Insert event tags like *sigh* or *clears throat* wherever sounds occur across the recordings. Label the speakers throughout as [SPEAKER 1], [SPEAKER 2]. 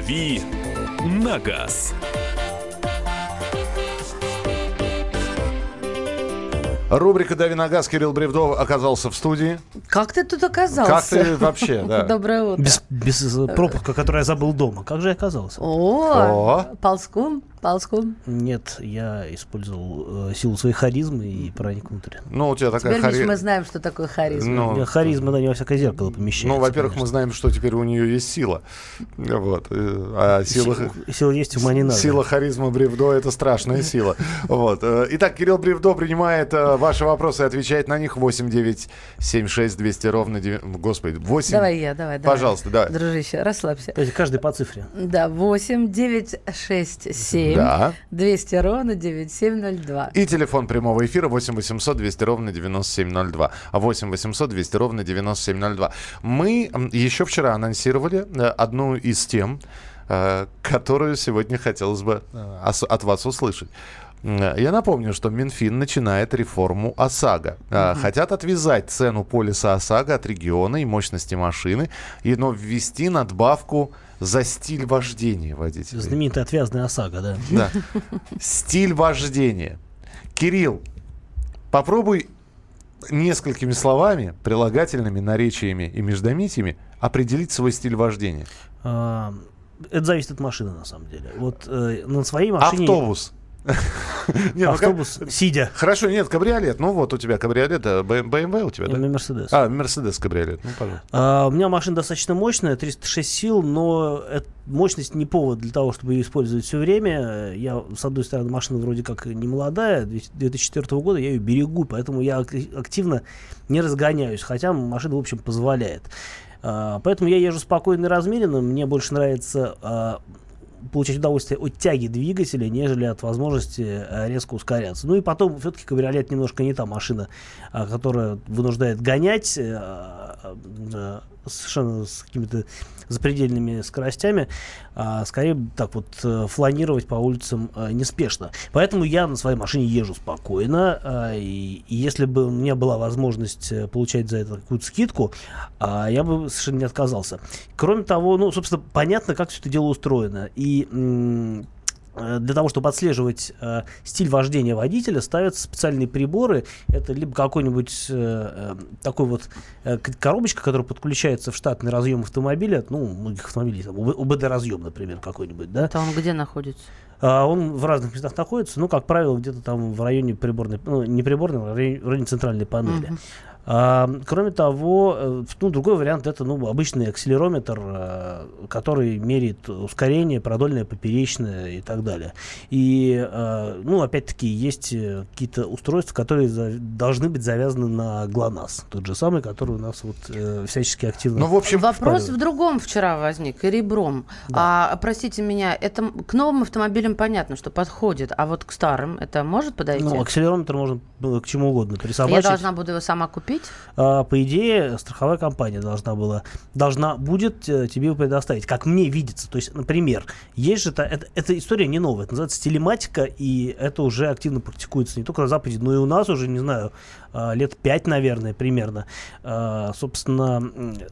[SPEAKER 1] «Дави на газ».
[SPEAKER 2] Рубрика «Дави на газ» Кирилл Бревдов оказался в студии.
[SPEAKER 3] Как ты тут оказался?
[SPEAKER 2] Как ты вообще, да? *laughs*
[SPEAKER 3] Доброе утро.
[SPEAKER 4] Без, без пропуска, который я забыл дома. Как же я оказался?
[SPEAKER 3] О,
[SPEAKER 2] О.
[SPEAKER 3] ползком, ползком.
[SPEAKER 4] Нет, я использовал э, силу своей харизмы и проник внутрь.
[SPEAKER 2] Ну, у тебя такая
[SPEAKER 3] Теперь, видишь, мы
[SPEAKER 2] хари...
[SPEAKER 3] знаем, что такое харизма.
[SPEAKER 2] Ну,
[SPEAKER 4] Я харизма, да, не во всякое зеркало помещается.
[SPEAKER 2] ну, во-первых, мы знаем, что теперь у нее есть сила. Вот. э, А сила...
[SPEAKER 4] Си- Сила есть, ума не надо.
[SPEAKER 2] Сила харизма Бревдо – это страшная сила. *laughs* Вот. э, Итак, Кирилл Бревдо принимает э, ваши вопросы и отвечает на них. 8 9 7 6 200 ровно... девя- Господи, 8...
[SPEAKER 3] Давай я, давай, давай.
[SPEAKER 2] Пожалуйста, давай.
[SPEAKER 3] Дружище, расслабься.
[SPEAKER 4] То есть каждый по цифре.
[SPEAKER 3] Да, 8 9 6 7
[SPEAKER 2] Да.
[SPEAKER 3] 200 ровно 9702.
[SPEAKER 2] И телефон прямого эфира 8 800 200 ровно 9702. А 8 800 200 ровно 9702. Мы еще вчера анонсировали э, одну из тем, э, которую сегодня хотелось бы э, от вас услышать. Я напомню, что Минфин начинает реформу ОСАГО. Э, Хотят отвязать цену полиса ОСАГО от региона и мощности машины, и, но ввести надбавку за стиль вождения водителя.
[SPEAKER 4] Знаменитая отвязная ОСАГО, да.
[SPEAKER 2] Да. Стиль вождения. Кирилл, попробуй несколькими словами, прилагательными, наречиями и междометиями определить свой стиль вождения.
[SPEAKER 4] А, Это зависит от машины, на самом деле. Вот э, на своей машине...
[SPEAKER 2] Автобус. Не, ну,
[SPEAKER 4] Автобус,
[SPEAKER 2] как-
[SPEAKER 4] сидя.
[SPEAKER 2] Хорошо, нет, кабриолет. Ну вот у тебя кабриолет, а BMW у тебя,
[SPEAKER 4] э,
[SPEAKER 2] да?
[SPEAKER 4] Мерседес.
[SPEAKER 2] А, Мерседес кабриолет. Ну, пожалуйста.
[SPEAKER 4] А, у меня машина достаточно мощная, 306 сил, но мощность не повод для того, чтобы ее использовать все время. Я, с одной стороны, машина вроде как не молодая, 2004 года, я ее берегу, поэтому я ак- активно не разгоняюсь, хотя машина, в общем, позволяет. А, поэтому я езжу спокойно и размеренно, мне больше нравится а, получать удовольствие от тяги двигателя, нежели от возможности э, резко ускоряться. Ну и потом, все-таки кабриолет немножко не та машина, а, которая вынуждает гонять э, а, совершенно с какими-то запредельными скоростями, а скорее так вот э, фланировать по улицам э, неспешно. Поэтому я на своей машине езжу спокойно, а, и, и если бы у меня была возможность э, получать за это какую-то скидку, а, я бы совершенно не отказался. Кроме того, ну, собственно, понятно, как все это дело устроено. И для того, чтобы отслеживать э, стиль вождения водителя, ставятся специальные приборы. Это либо какой-нибудь э, э, такой вот э, коробочка, которая подключается в штатный разъем автомобиля. Ну, у многих автомобилей, там, УБД-разъем, например, какой-нибудь, да.
[SPEAKER 3] Он где находится?
[SPEAKER 4] А, Он в разных местах находится, ну, как правило, где-то там в районе приборной, ну, не приборной, а в районе, в районе центральной панели.
[SPEAKER 3] Мгм.
[SPEAKER 4] А, кроме того, э, ну, другой вариант это ну, обычный акселерометр, э, который меряет ускорение, продольное, поперечное и так далее. И, э, ну, опять-таки, есть какие-то устройства, которые должны быть завязаны на ГЛОНАСС. Тот же самый, который у нас вот всячески активно
[SPEAKER 2] Ну, в общем,
[SPEAKER 3] Вопрос
[SPEAKER 4] впаривает.
[SPEAKER 3] в другом вчера возник, и ребром. А, простите меня, это к новым автомобилям понятно, что подходит, а вот к старым это может подойти?
[SPEAKER 4] Ну, акселерометр можно э, к чему угодно
[SPEAKER 3] Я
[SPEAKER 4] присобачить.
[SPEAKER 3] должна буду его сама купить?
[SPEAKER 4] А, по идее, страховая компания должна была, должна будет э, тебе предоставить, как мне видится. То есть, например, есть же, та- это, эта история не новая, это называется телематика, и это уже активно практикуется не только на Западе, но и у нас уже, не знаю, лет пять, наверное, примерно. А, Собственно,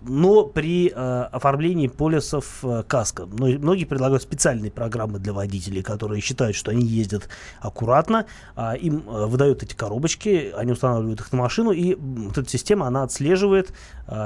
[SPEAKER 4] но при а, оформлении полисов э, каска. Мно- Многие предлагают специальные программы для водителей, которые считают, что они ездят аккуратно, а им э, выдают эти коробочки, они устанавливают их на машину, и вот эта система, она отслеживает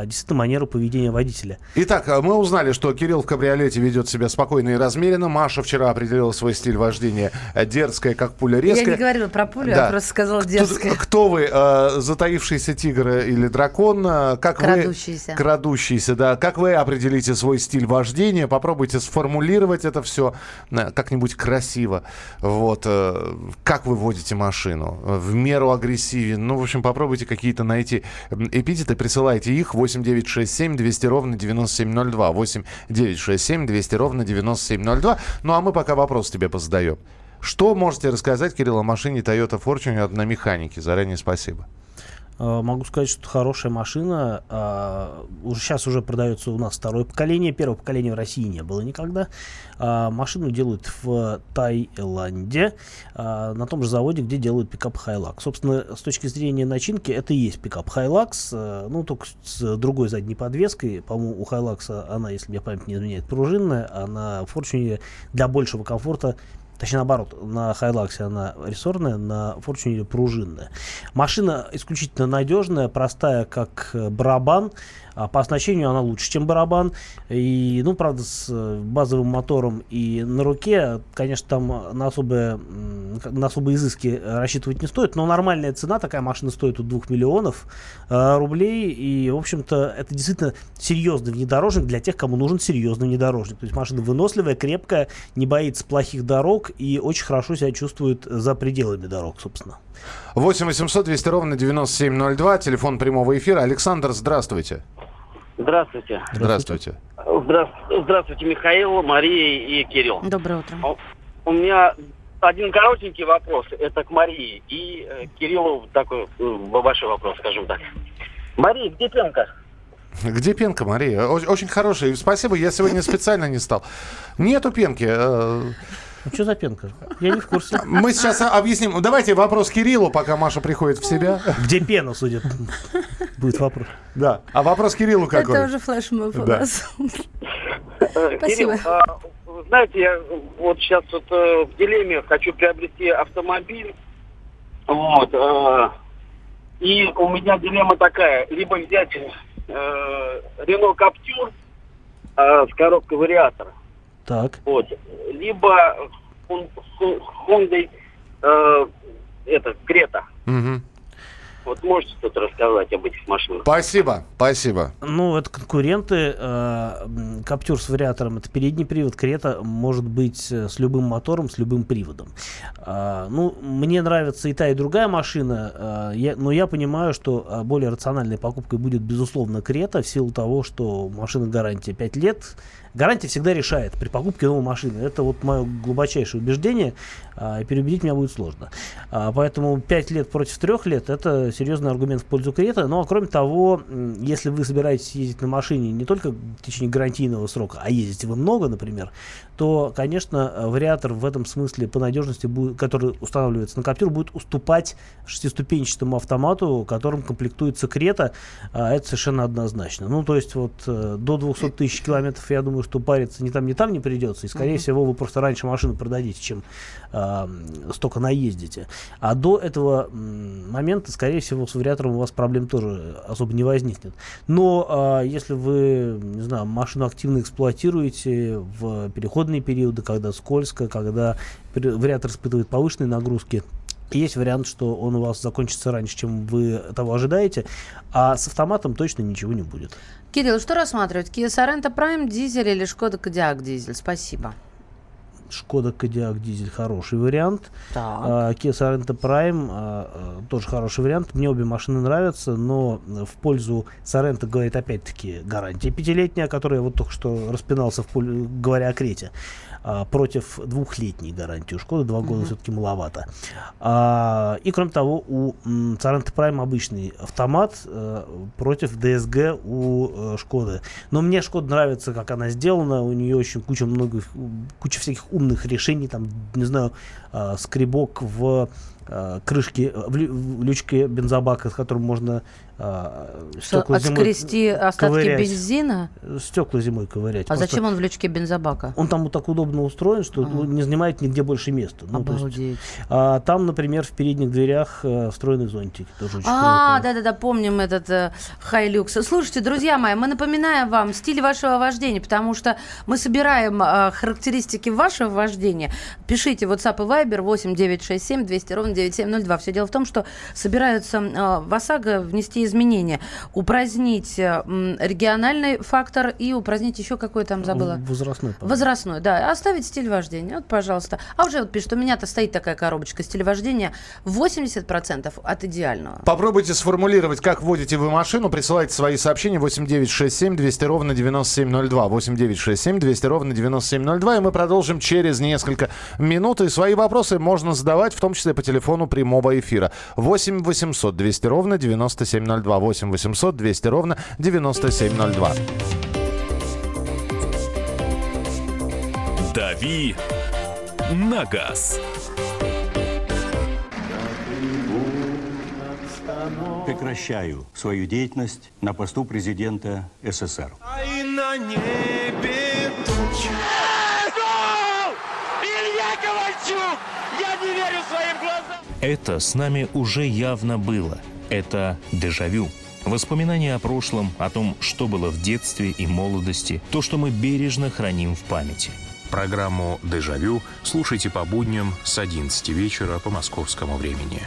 [SPEAKER 4] действительно манеру поведения водителя.
[SPEAKER 2] Итак, мы узнали, что Кирилл в кабриолете ведет себя спокойно и размеренно. Маша вчера определила свой стиль вождения э, дерзкая, как пуля
[SPEAKER 3] Я
[SPEAKER 2] резкая.
[SPEAKER 3] не говорила про пулю,
[SPEAKER 2] Да.
[SPEAKER 3] я просто сказала
[SPEAKER 2] Кто-
[SPEAKER 3] дерзкая.
[SPEAKER 2] Кто, вы, э, затаившийся тигр или дракон? э, Как
[SPEAKER 3] Крадущийся.
[SPEAKER 2] Вы, крадущийся, да. Как вы определите свой стиль вождения? Попробуйте сформулировать это все как-нибудь красиво. Вот. э, Как вы водите машину? Э, В меру агрессивен? Ну, в общем, попробуйте какие-то найти эпитеты, присылайте их 8967 200 ровно 9702. 8967 200 ровно 9702. Ну, а мы пока вопрос тебе позадаем. Что можете рассказать, Кирилл, о машине Toyota Fortune на механике? Заранее спасибо.
[SPEAKER 4] А, Могу сказать, что хорошая машина. А, Уже сейчас уже продается у нас второе поколение. Первого поколения в России не было никогда. А, Машину делают в Таиланде, на том же заводе, где делают пикап Hilux. Собственно, с точки зрения начинки, это и есть пикап Hilux, ну, только с другой задней подвеской. По-моему, у Hilux она, если мне память не изменяет, пружинная, а на Fortuner для большего комфорта Точнее, наоборот, на Hilux она рессорная, на Fortuner пружинная. Машина исключительно надежная, простая, как барабан. А по оснащению она лучше, чем барабан. И, ну, правда, с э, базовым мотором и на руке, конечно, там на особые, на особые изыски рассчитывать не стоит, но нормальная цена, такая машина стоит от 2 миллионов э, рублей. И, в общем-то, это действительно серьезный внедорожник для тех, кому нужен серьезный внедорожник. То есть машина выносливая, крепкая, не боится плохих дорог и очень хорошо себя чувствует за пределами дорог, собственно.
[SPEAKER 2] 8 800 200 ровно 9702, телефон прямого эфира. Александр, здравствуйте.
[SPEAKER 5] Здравствуйте.
[SPEAKER 2] Здравствуйте.
[SPEAKER 5] Здра- Здравствуйте, Михаил, Мария и Кирилл.
[SPEAKER 3] Доброе утро.
[SPEAKER 5] У меня один коротенький вопрос, это к Марии, и э, Кириллу такой э, большой вопрос, скажем так. Мария, где пенка?
[SPEAKER 2] Где пенка, Мария? Очень хорошая. Спасибо, я сегодня специально не стал. Нету пенки.
[SPEAKER 4] Ну, что за пенка? Я не в курсе.
[SPEAKER 2] Мы сейчас объясним. Давайте вопрос Кириллу, пока Маша приходит в себя.
[SPEAKER 4] Где пена, судя? Будет вопрос.
[SPEAKER 2] Да. А вопрос Кириллу какой?
[SPEAKER 3] Это уже флешмоб у
[SPEAKER 2] Да.
[SPEAKER 3] нас. Спасибо.
[SPEAKER 5] Кирилл, а, знаете, я вот сейчас вот э, в дилемме хочу приобрести автомобиль, вот, э, и у меня дилемма такая, либо взять э, Renault Captur э, с коробкой вариатора,
[SPEAKER 4] Так.
[SPEAKER 5] Вот. Либо Honda э, это, Крета.
[SPEAKER 2] Мгм.
[SPEAKER 5] Вот можете что-то рассказать об этих машинах?
[SPEAKER 2] Спасибо, спасибо.
[SPEAKER 4] Ну, это конкуренты. э, Каптюр с вариатором это передний привод. Крета может быть э, с любым мотором, с любым приводом. А, Ну, мне нравится и та, и другая машина, а, я- но я понимаю, что а, более рациональной покупкой будет, безусловно, Крета в силу того, что машина гарантия 5 лет. Гарантия всегда решает при покупке новой машины. Это вот мое глубочайшее убеждение, и переубедить меня будет сложно. А, Поэтому 5 лет против 3 лет это серьезный аргумент в пользу Крета. Ну а кроме того, если вы собираетесь ездить на машине не только в течение гарантийного срока, а ездите вы много, например, то, конечно, вариатор в этом смысле по надежности, будет, который устанавливается на Каптюр, будет уступать шестиступенчатому автомату, которым комплектуется Крета. А, Это совершенно однозначно. Ну, то есть вот э, до 200 тысяч километров, я думаю, что париться ни там, ни там не придется. И, скорее всего, вы просто раньше машину продадите, чем м, столько наездите. А до этого момента, скорее всего, с вариатором у вас проблем тоже особо не возникнет. Но а, если вы, не знаю, машину активно эксплуатируете в переходные периоды, когда скользко, когда вариатор испытывает повышенные нагрузки, есть вариант, что он у вас закончится раньше, чем вы того ожидаете, а с автоматом точно ничего не будет.
[SPEAKER 3] Кирилл, что рассматривать? Kia Sorento Prime дизель или Шкода Кодиак дизель? Спасибо.
[SPEAKER 4] Шкода Кодиак дизель хороший вариант.
[SPEAKER 3] Так.
[SPEAKER 4] А, Kia Sorento Prime а, а, тоже хороший вариант. Мне обе машины нравятся, но в пользу Sorento говорит опять-таки гарантия пятилетняя, которая вот только что распинался, в поле, говоря о Крете, а, против двухлетней гарантии. У Шкоды два года все-таки маловато. А, и кроме того, у м, Sorento Prime обычный автомат э, против DSG у э, Шкоды. Но мне Шкода нравится, как она сделана. У нее очень куча много, куча всяких умных решений. Там, не знаю, э, скребок в крышке, э, в, лю- в лючке бензобака, с которым можно стекла зимой
[SPEAKER 3] отскрести остатки
[SPEAKER 4] ковырять.
[SPEAKER 3] бензина?
[SPEAKER 4] Стекла зимой ковырять.
[SPEAKER 3] А
[SPEAKER 4] Просто
[SPEAKER 3] зачем он в лючке бензобака?
[SPEAKER 4] Он там вот так удобно устроен, что
[SPEAKER 3] Ага.
[SPEAKER 4] не занимает нигде больше места. Ну, то есть,
[SPEAKER 3] Обалдеть.
[SPEAKER 4] а, там, например, в передних дверях э, встроенный зонтик. Тоже
[SPEAKER 3] А, да-да-да, помним этот э, Хайлюкс. Слушайте, друзья мои, мы напоминаем вам стиль вашего вождения, потому что мы собираем э, характеристики вашего вождения. Пишите WhatsApp и Viber 8 967 200 ровно 9702. Все дело в том, что собираются э, в ОСАГО внести изменения, упразднить э, региональный фактор и упразднить еще какой там забыла.
[SPEAKER 4] Возрастной. по-моему.
[SPEAKER 3] Возрастной, да. Оставить стиль вождения. Вот, пожалуйста. А уже вот пишет, у меня-то стоит такая коробочка стиль вождения 80% от идеального.
[SPEAKER 2] Попробуйте сформулировать, как водите вы машину. Присылайте свои сообщения 8967 200 ровно 9702. 8967 200 ровно 9702. И мы продолжим через несколько минут. И свои вопросы можно задавать, в том числе по телефону телефону прямого эфира. 8 800 200 ровно 9702. 8 800 200 ровно 9702.
[SPEAKER 1] «Дави на газ».
[SPEAKER 6] Прекращаю свою деятельность на посту президента СССР.
[SPEAKER 7] Это с нами уже явно было. Это дежавю. Воспоминания о прошлом, о том, что было в детстве и молодости, то, что мы бережно храним в памяти. Программу «Дежавю» слушайте по будням с 11 вечера по московскому времени.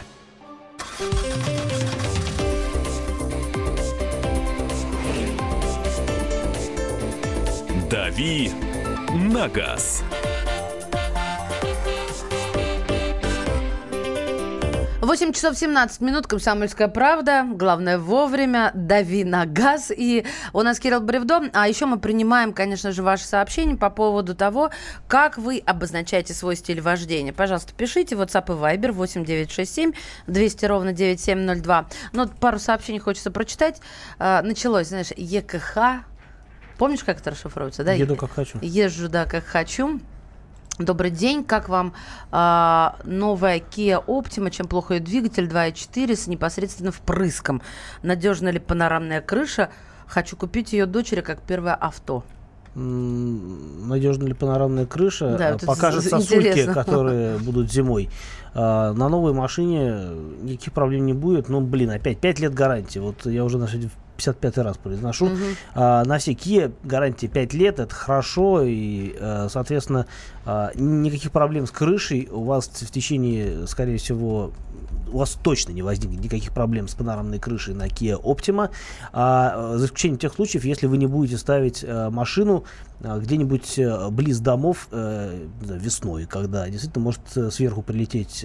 [SPEAKER 1] «Дави на газ».
[SPEAKER 3] 8 часов 17 минут, «Комсомольская правда». Главное вовремя, дави на газ. И у нас Кирилл Бревдо. А еще мы принимаем, конечно же, ваши сообщения по поводу того, как вы обозначаете свой стиль вождения. Пожалуйста, пишите WhatsApp и Viber 8967 200 ровно 9702. Ну, пару сообщений хочется прочитать. А, Началось, знаешь, ЕКХ. Помнишь, как это расшифровывается? Да?
[SPEAKER 4] Еду как хочу.
[SPEAKER 3] Езжу, да, как хочу. Добрый день, как вам а, новая Kia Optima, чем плохо ее двигатель 2.4 с непосредственно впрыском? Надежна ли панорамная крыша? Хочу купить ее дочери как первое авто.
[SPEAKER 4] Надежна ли панорамная крыша?
[SPEAKER 3] Да,
[SPEAKER 4] Покажет сосульки,
[SPEAKER 3] интересно.
[SPEAKER 4] которые *laughs* будут зимой. А, На новой машине никаких проблем не будет. Ну, блин, опять 5 лет гарантии. Вот я уже на 55 раз произношу. А, На все Kia гарантия 5 лет, это хорошо. И, э, соответственно, а, никаких проблем с крышей у вас в течение, скорее всего, у вас точно не возникнет никаких проблем с панорамной крышей на Kia Optima, а, э, за исключением тех случаев, если вы не будете ставить э, машину где-нибудь э, близ домов э, весной, когда действительно может э, сверху прилететь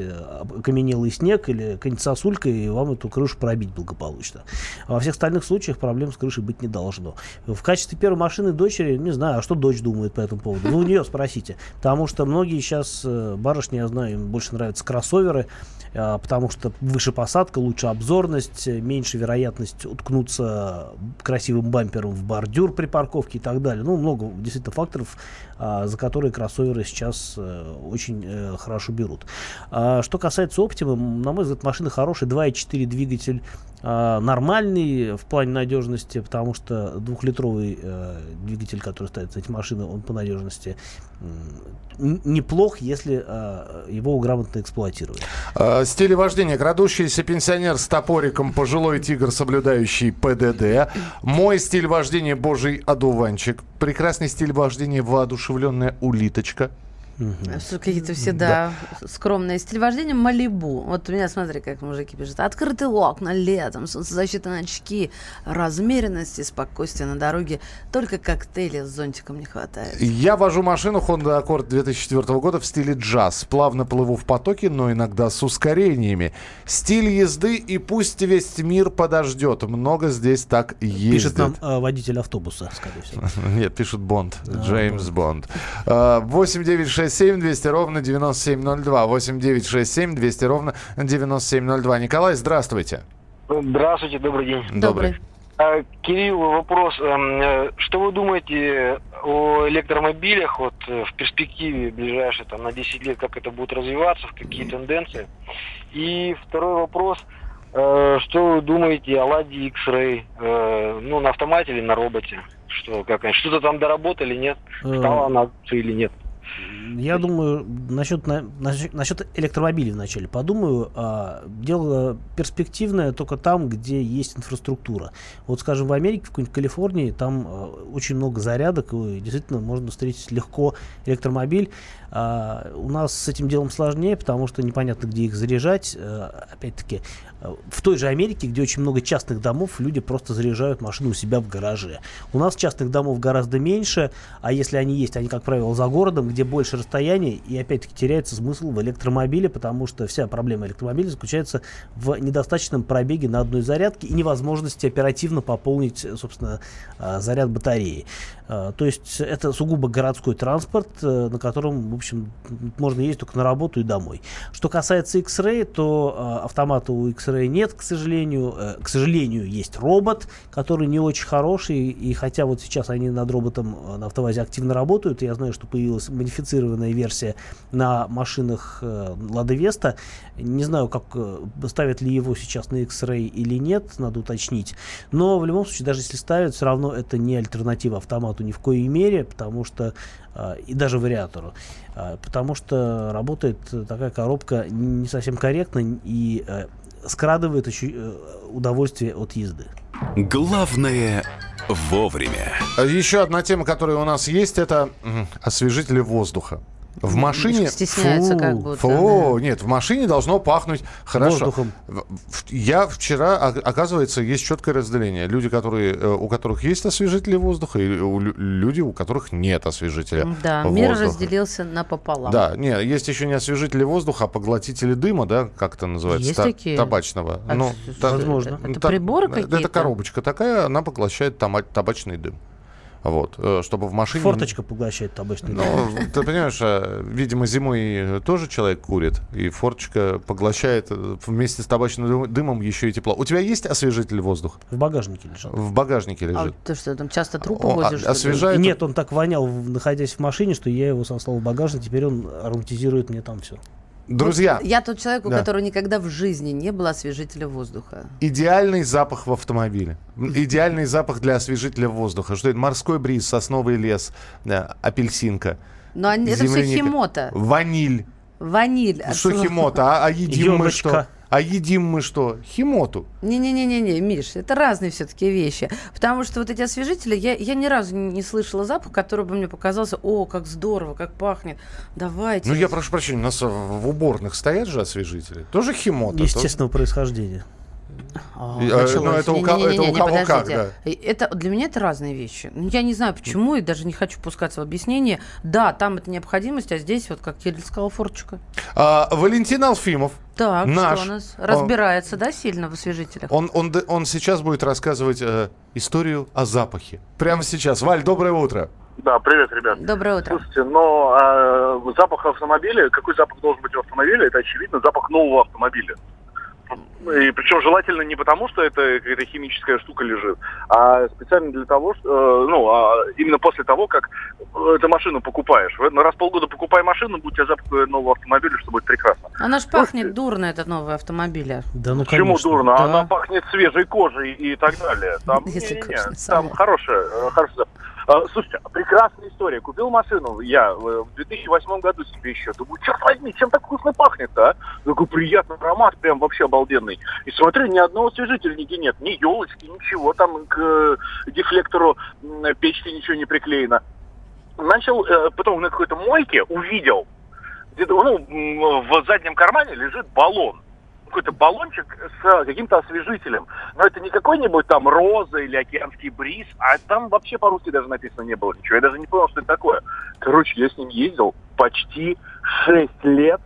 [SPEAKER 4] окаменелый снег или какая-нибудь и вам эту крышу пробить благополучно. А Во всех остальных случаях проблем с крышей быть не должно. В качестве первой машины дочери, не знаю, а что дочь думает по этому поводу? Вы у нее спросите. Потому что многие сейчас, барышни, я знаю, им больше нравятся кроссоверы, а, потому что выше посадка, лучше обзорность, меньше вероятность уткнуться красивым бампером в бордюр при парковке и так далее. Ну, много действительно факторов, а, за которые кроссоверы сейчас э, очень э, хорошо берут. А, Что касается Optima, на мой взгляд, машина хорошая, 2.4 двигатель а, нормальный в плане надежности, потому что двухлитровый э, двигатель, который ставится эти машины, он по надежности неплох, если э, его грамотно эксплуатировать.
[SPEAKER 2] Э, Стиль вождения. Крадущийся пенсионер с топориком, пожилой тигр, соблюдающий ПДД. Мой стиль вождения божий одуванчик. Прекрасный стиль вождения воодушевленная улиточка.
[SPEAKER 3] Угу. Какие-то все, да, да, скромные. Стиль вождения Малибу. Вот у меня, смотри, как мужики пишут. Открытый окна летом, солнцезащита на очки, размеренность и спокойствие на дороге. Только коктейли с зонтиком не хватает.
[SPEAKER 2] Я вожу машину Honda Accord 2004 года в стиле джаз. Плавно плыву в потоке, но иногда с ускорениями. Стиль езды и пусть весь мир подождет. Много здесь так ездит.
[SPEAKER 4] Пишет нам э, водитель автобуса, скорее всего. *laughs*
[SPEAKER 2] Нет, пишет Бонд. Джеймс Бонд. 896 967 200 ровно 9702. 8 9 6 7 200 ровно 9702. Николай, здравствуйте.
[SPEAKER 5] Здравствуйте, добрый день.
[SPEAKER 3] Добрый. добрый.
[SPEAKER 5] А, Кирилл, вопрос. Эм, э, что вы думаете о электромобилях вот э, в перспективе ближайшие там, на 10 лет, как это будет развиваться, в какие тенденции? И второй вопрос. Э, что вы думаете о Ладе X-Ray? Ну, на автомате или на роботе? Что, как, что-то там доработали, нет? Стала она или нет?
[SPEAKER 4] Я думаю, насчет, на- насчет, насчет электромобилей вначале подумаю. А, дело перспективное только там, где есть инфраструктура. Вот, скажем, в Америке, в какой-нибудь Калифорнии, там а, очень много зарядок, и действительно можно встретить легко электромобиль. А, у нас с этим делом сложнее, потому что непонятно, где их заряжать. А, опять-таки, в той же Америке, где очень много частных домов, люди просто заряжают машину у себя в гараже. У нас частных домов гораздо меньше, а если они есть, они, как правило, за городом, где больше расстояние, и опять-таки теряется смысл в электромобиле, потому что вся проблема электромобиля заключается в недостаточном пробеге на одной зарядке и невозможности оперативно пополнить, собственно, а, заряд батареи. А, То есть это сугубо городской транспорт, э, на котором, в общем, можно ездить только на работу и домой. Что касается X-Ray, то а, автомата у X-Ray нет, к сожалению. Э, К сожалению, есть робот, который не очень хороший, и хотя вот сейчас они над роботом э, на автовазе активно работают, я знаю, что появилась модифицированная версия на машинах э, Лада Веста. Не знаю, как э, ставят ли его сейчас на X-Ray или нет, надо уточнить. Но в любом случае, даже если ставят, все равно это не альтернатива автомату ни в коей мере, потому что и даже вариатору, потому что работает такая коробка не совсем корректно и скрадывает э, удовольствие от езды.
[SPEAKER 1] Главное вовремя.
[SPEAKER 2] Еще одна тема, которая у нас есть, это освежители воздуха. В машине...
[SPEAKER 3] Стесняется
[SPEAKER 4] Фу,
[SPEAKER 3] как будто.
[SPEAKER 2] Фу, нет, в машине должно пахнуть хорошо.
[SPEAKER 4] Воздухом.
[SPEAKER 2] Я вчера, о- оказывается, есть четкое разделение. Люди, которые, э, у которых есть освежители воздуха, и у люди, у которых нет освежителя
[SPEAKER 3] Да, мир
[SPEAKER 2] воздуха.
[SPEAKER 3] разделился напополам.
[SPEAKER 2] Да, не, есть еще не освежители воздуха, а поглотители дыма, да, как это называется?
[SPEAKER 3] Есть
[SPEAKER 2] Та-
[SPEAKER 3] такие?
[SPEAKER 2] Табачного.
[SPEAKER 3] А
[SPEAKER 2] Ну,
[SPEAKER 4] Возможно.
[SPEAKER 3] Это,
[SPEAKER 2] та-
[SPEAKER 3] приборы какие-то?
[SPEAKER 2] Это коробочка такая, она поглощает табачный дым. Вот, э, чтобы в машине...
[SPEAKER 4] Форточка поглощает табачный
[SPEAKER 2] Ну,
[SPEAKER 4] дым.
[SPEAKER 2] ты понимаешь, а, видимо, зимой тоже человек курит, и форточка поглощает э, вместе с табачным дым- дымом еще и тепло. У тебя есть освежитель воздуха?
[SPEAKER 4] В багажнике лежал.
[SPEAKER 2] В багажнике
[SPEAKER 3] А
[SPEAKER 2] лежит.
[SPEAKER 3] ты что, там часто трупы
[SPEAKER 2] а-
[SPEAKER 3] возишь?
[SPEAKER 2] освежает-
[SPEAKER 4] Нет, он так вонял, находясь в машине, что я его сослал в багажник, теперь он ароматизирует мне там все.
[SPEAKER 2] Друзья,
[SPEAKER 3] Я тот человек, у
[SPEAKER 2] Да.
[SPEAKER 3] которого никогда в жизни не было освежителя воздуха.
[SPEAKER 2] идеальный запах в автомобиле. Идеальный запах для освежителя воздуха. Что это? Морской бриз, сосновый лес, да, апельсинка,
[SPEAKER 3] Но они- это все химота.
[SPEAKER 2] Ваниль.
[SPEAKER 3] Ваниль.
[SPEAKER 2] Что химота? А, а едим мы
[SPEAKER 4] Ёбочка.
[SPEAKER 2] что? А едим мы что? Химоту.
[SPEAKER 3] Не-не-не-не, Миш, это разные все-таки вещи. Потому что вот эти освежители, я, я ни разу не слышала запах, который бы мне показался, о, как здорово, как пахнет. Давайте.
[SPEAKER 2] Ну, я прошу прощения, у нас в уборных стоят же освежители. Тоже химота.
[SPEAKER 4] Естественного происхождения.
[SPEAKER 3] А, началось.
[SPEAKER 2] ну, это у ко-
[SPEAKER 3] Не-не-не-не,
[SPEAKER 2] это у кого как.
[SPEAKER 3] И Это для меня это разные вещи. Ну, Я не знаю почему и даже не хочу пускаться в объяснение. Да, там это необходимость, а здесь вот как Кирилл сказал, форточка.
[SPEAKER 2] А, Валентин Алфимов.
[SPEAKER 3] Так,
[SPEAKER 2] Наш.
[SPEAKER 3] что у нас?
[SPEAKER 2] Он-
[SPEAKER 3] Разбирается, да, сильно в освежителях?
[SPEAKER 2] Он, он, он сейчас будет рассказывать э, историю о запахе. Прямо сейчас. Валь, доброе утро.
[SPEAKER 5] Да, привет, ребят.
[SPEAKER 3] Доброе утро.
[SPEAKER 5] Слушайте, но э, запах автомобиля, какой запах должен быть у автомобиля, это очевидно запах нового автомобиля. И причем желательно не потому, что это какая-то химическая штука лежит, а специально для того, что, э, ну, а именно после того, как э, эту машину покупаешь. На раз в полгода покупай машину, будет у тебя запах нового автомобиля, что будет прекрасно.
[SPEAKER 3] Она ж пахнет дурно, этот новый автомобиль.
[SPEAKER 4] Да ну
[SPEAKER 5] Почему
[SPEAKER 4] конечно.
[SPEAKER 5] дурно?
[SPEAKER 3] Да.
[SPEAKER 5] Она пахнет свежей кожей и так далее. Там, *laughs*
[SPEAKER 3] Если
[SPEAKER 5] не-не-не,
[SPEAKER 3] кожный
[SPEAKER 5] там хорошая, э, хорошая запах. Слушайте, прекрасная история. Купил машину я э, в 2008 году себе еще. Думаю, черт возьми, чем так вкусно пахнет-то, а? Такой приятный аромат, прям вообще обалденный. И смотрю, ни одного освежителя нигде нет. Ни елочки, ничего. Там к э, дефлектору печки ничего не приклеено. Начал, э, потом на какой-то мойке увидел, где-то ну, в заднем кармане лежит баллон какой-то баллончик с каким-то освежителем. Но это не какой-нибудь там роза или океанский бриз, а там вообще по-русски даже написано не было ничего. Я даже не понял, что это такое. Короче, я с ним ездил почти 6 лет,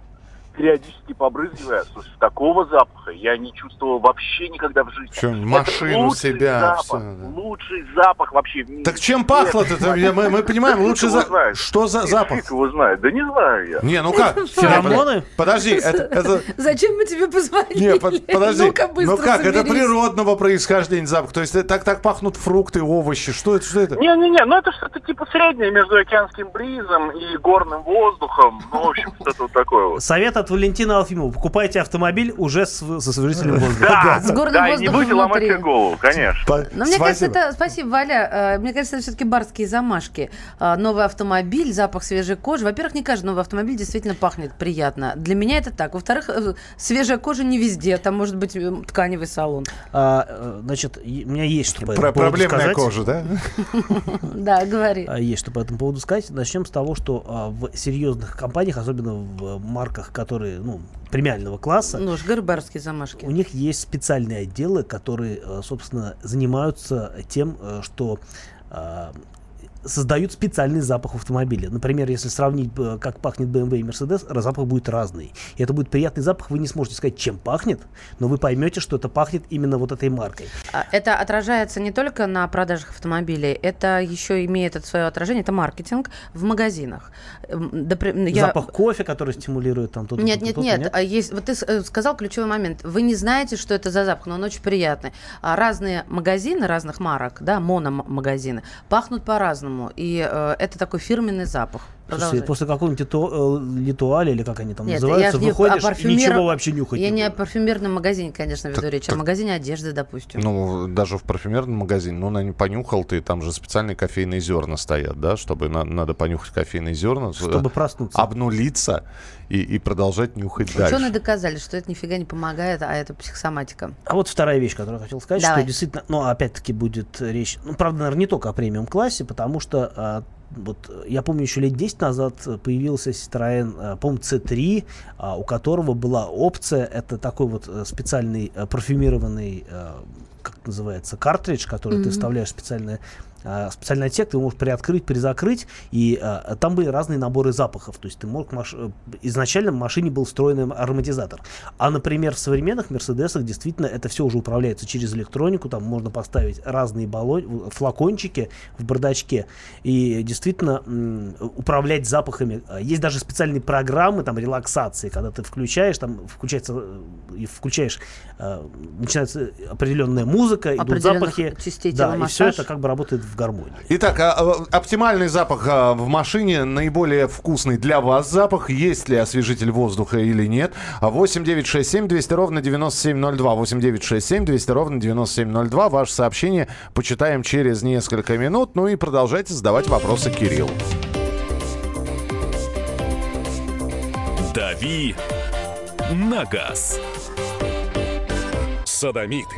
[SPEAKER 5] периодически побрызгивая. Слушай, такого запаха я не чувствовал вообще никогда в жизни.
[SPEAKER 2] Чё,
[SPEAKER 5] Это
[SPEAKER 2] машину
[SPEAKER 5] лучший
[SPEAKER 2] себя,
[SPEAKER 5] Запах,
[SPEAKER 2] всё, да.
[SPEAKER 5] Лучший запах вообще в мире.
[SPEAKER 2] Так чем пахло-то? Мы, мы понимаем,
[SPEAKER 5] Фиг
[SPEAKER 2] лучше
[SPEAKER 5] его
[SPEAKER 2] за...
[SPEAKER 5] знает.
[SPEAKER 2] Что за запах?
[SPEAKER 5] Фиг его знает. Да не знаю я.
[SPEAKER 2] Не, ну как?
[SPEAKER 4] Феромоны?
[SPEAKER 2] Подожди, *laughs* это...
[SPEAKER 3] Зачем мы тебе позвонили?
[SPEAKER 2] Подожди.
[SPEAKER 3] Ну-ка, быстро
[SPEAKER 2] ну как, это природного происхождения запах. То есть это так, так пахнут фрукты, овощи. Что это? Что это?
[SPEAKER 5] Не-не-не, ну это что-то типа среднее между океанским бризом и горным воздухом. Ну, в общем, что-то вот такое вот.
[SPEAKER 4] Совет от Валентина Алфимова. Покупайте автомобиль уже с, с освежителем *laughs* воздуха.
[SPEAKER 5] Да,
[SPEAKER 3] С горным
[SPEAKER 5] да, и не
[SPEAKER 3] воздухом
[SPEAKER 5] будете ломать себе голову, конечно.
[SPEAKER 2] По-
[SPEAKER 3] Но мне кажется,
[SPEAKER 2] Спасибо.
[SPEAKER 3] это... Спасибо, Валя. Э, Мне кажется, это все-таки барские замашки. Э, Новый автомобиль, запах свежей кожи. Во-первых, не каждый новый автомобиль действительно пахнет приятно. Для меня это так. Во-вторых, э, свежая кожа не везде. Там может быть э, тканевый салон.
[SPEAKER 4] А, э, значит, у меня есть что по
[SPEAKER 2] Про-
[SPEAKER 4] этому поводу
[SPEAKER 2] проблемная
[SPEAKER 4] сказать.
[SPEAKER 2] кожа, да? *laughs*
[SPEAKER 3] Да, говори.
[SPEAKER 4] А, Есть что по этому поводу сказать. Начнем с того, что а, в серьезных компаниях, особенно в марках, которые, ну, премиального класса,
[SPEAKER 3] Ну уж, говорю, барские
[SPEAKER 4] у
[SPEAKER 3] замашки.
[SPEAKER 4] них есть специальные отделы, которые, э, собственно, занимаются тем, э, что э, создают специальный запах автомобиля. Например, если сравнить, э, как пахнет BMW и Mercedes, запах будет разный. И это будет приятный запах, вы не сможете сказать, чем пахнет, но вы поймете, что это пахнет именно вот этой маркой.
[SPEAKER 3] А Это отражается не только на продажах автомобилей, это еще имеет это свое отражение, это маркетинг в магазинах. Эм, я-
[SPEAKER 4] Запах кофе, который стимулирует там то-то,
[SPEAKER 3] Нет, нет,
[SPEAKER 4] то-то,
[SPEAKER 3] нет. А есть, вот ты э, сказал ключевой момент. Вы не знаете, что это за запах, но он очень приятный. А разные магазины разных марок, да, мономагазины, пахнут по-разному. И э, это такой фирменный запах.
[SPEAKER 4] Слушайте,
[SPEAKER 3] Продолжай.
[SPEAKER 4] после какого-нибудь литу- э, литуаля, или как они там
[SPEAKER 3] Нет, я
[SPEAKER 4] называются,
[SPEAKER 3] не о
[SPEAKER 4] выходишь и
[SPEAKER 3] парфюмер-
[SPEAKER 4] ничего вообще нюхать
[SPEAKER 3] Я не о
[SPEAKER 4] будешь.
[SPEAKER 3] парфюмерном магазине, конечно, веду
[SPEAKER 2] Так-
[SPEAKER 3] речь, а
[SPEAKER 2] так-
[SPEAKER 3] о магазине одежды, допустим.
[SPEAKER 2] Ну, даже в парфюмерном магазине, ну, на понюхал ты, там же специальные кофейные зерна стоят, да, чтобы на- надо понюхать кофейные зерна,
[SPEAKER 4] Чтобы проснуться.
[SPEAKER 2] обнулиться и, и продолжать нюхать
[SPEAKER 3] Ученые
[SPEAKER 2] дальше.
[SPEAKER 3] доказали, что это нифига не помогает, а это психосоматика.
[SPEAKER 4] А вот вторая вещь, которую я хотел сказать,
[SPEAKER 3] Давай.
[SPEAKER 4] что действительно, ну, опять-таки будет речь, ну, правда, наверное, не только о премиум-классе, потому что а, вот э, я помню, еще лет 10 назад появился Citroёn, э, по-моему, C3, а, у которого была опция, это такой вот э, специальный парфюмированный, как называется, картридж, который ты вставляешь в специальное а, специальный отсек, ты можешь приоткрыть, перезакрыть, и а, там были разные наборы запахов. То есть ты мог маш... э, изначально в машине был встроенный ароматизатор. А, например, в современных Мерседесах действительно это все уже управляется через электронику. Там можно поставить разные баллон... флакончики в бардачке и действительно управлять запахами. А, Есть даже специальные программы там релаксации, когда ты включаешь, там включается э, и включаешь, э, начинается определенная музыка, идут запахи, да,
[SPEAKER 3] тела
[SPEAKER 4] и все
[SPEAKER 3] массаж.
[SPEAKER 4] это как бы работает в гармонии.
[SPEAKER 2] Итак, а, а, оптимальный запах а, в машине, наиболее вкусный для вас запах, есть ли освежитель воздуха или нет. А 8 9 6 7 200 ровно 9702. 8 9 6 7 200 ровно 9702. Ваше сообщение почитаем через несколько минут. Ну и продолжайте задавать вопросы Кириллу.
[SPEAKER 1] «Дави на газ».
[SPEAKER 8] Садомиты,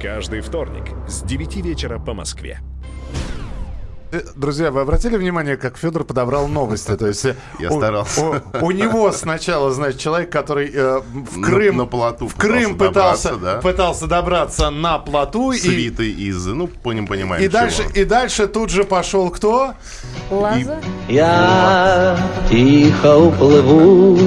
[SPEAKER 8] Каждый вторник с 9 вечера по Москве.
[SPEAKER 2] Э, Друзья, вы обратили внимание, как Федор подобрал новости? То есть э,
[SPEAKER 9] Я
[SPEAKER 2] у-
[SPEAKER 9] старался.
[SPEAKER 2] У, у него сначала, значит, человек, который э, в
[SPEAKER 9] На-
[SPEAKER 2] Крым,
[SPEAKER 9] на плоту
[SPEAKER 2] в Крым
[SPEAKER 9] пытался
[SPEAKER 2] пытался,
[SPEAKER 9] добраться, да.
[SPEAKER 2] пытался добраться на плоту и,
[SPEAKER 9] Свиты из, ну, поним, понимаем,
[SPEAKER 2] и
[SPEAKER 9] чего.
[SPEAKER 2] дальше и дальше тут же пошел кто?
[SPEAKER 3] Лаза?
[SPEAKER 10] Я тихо уплыву.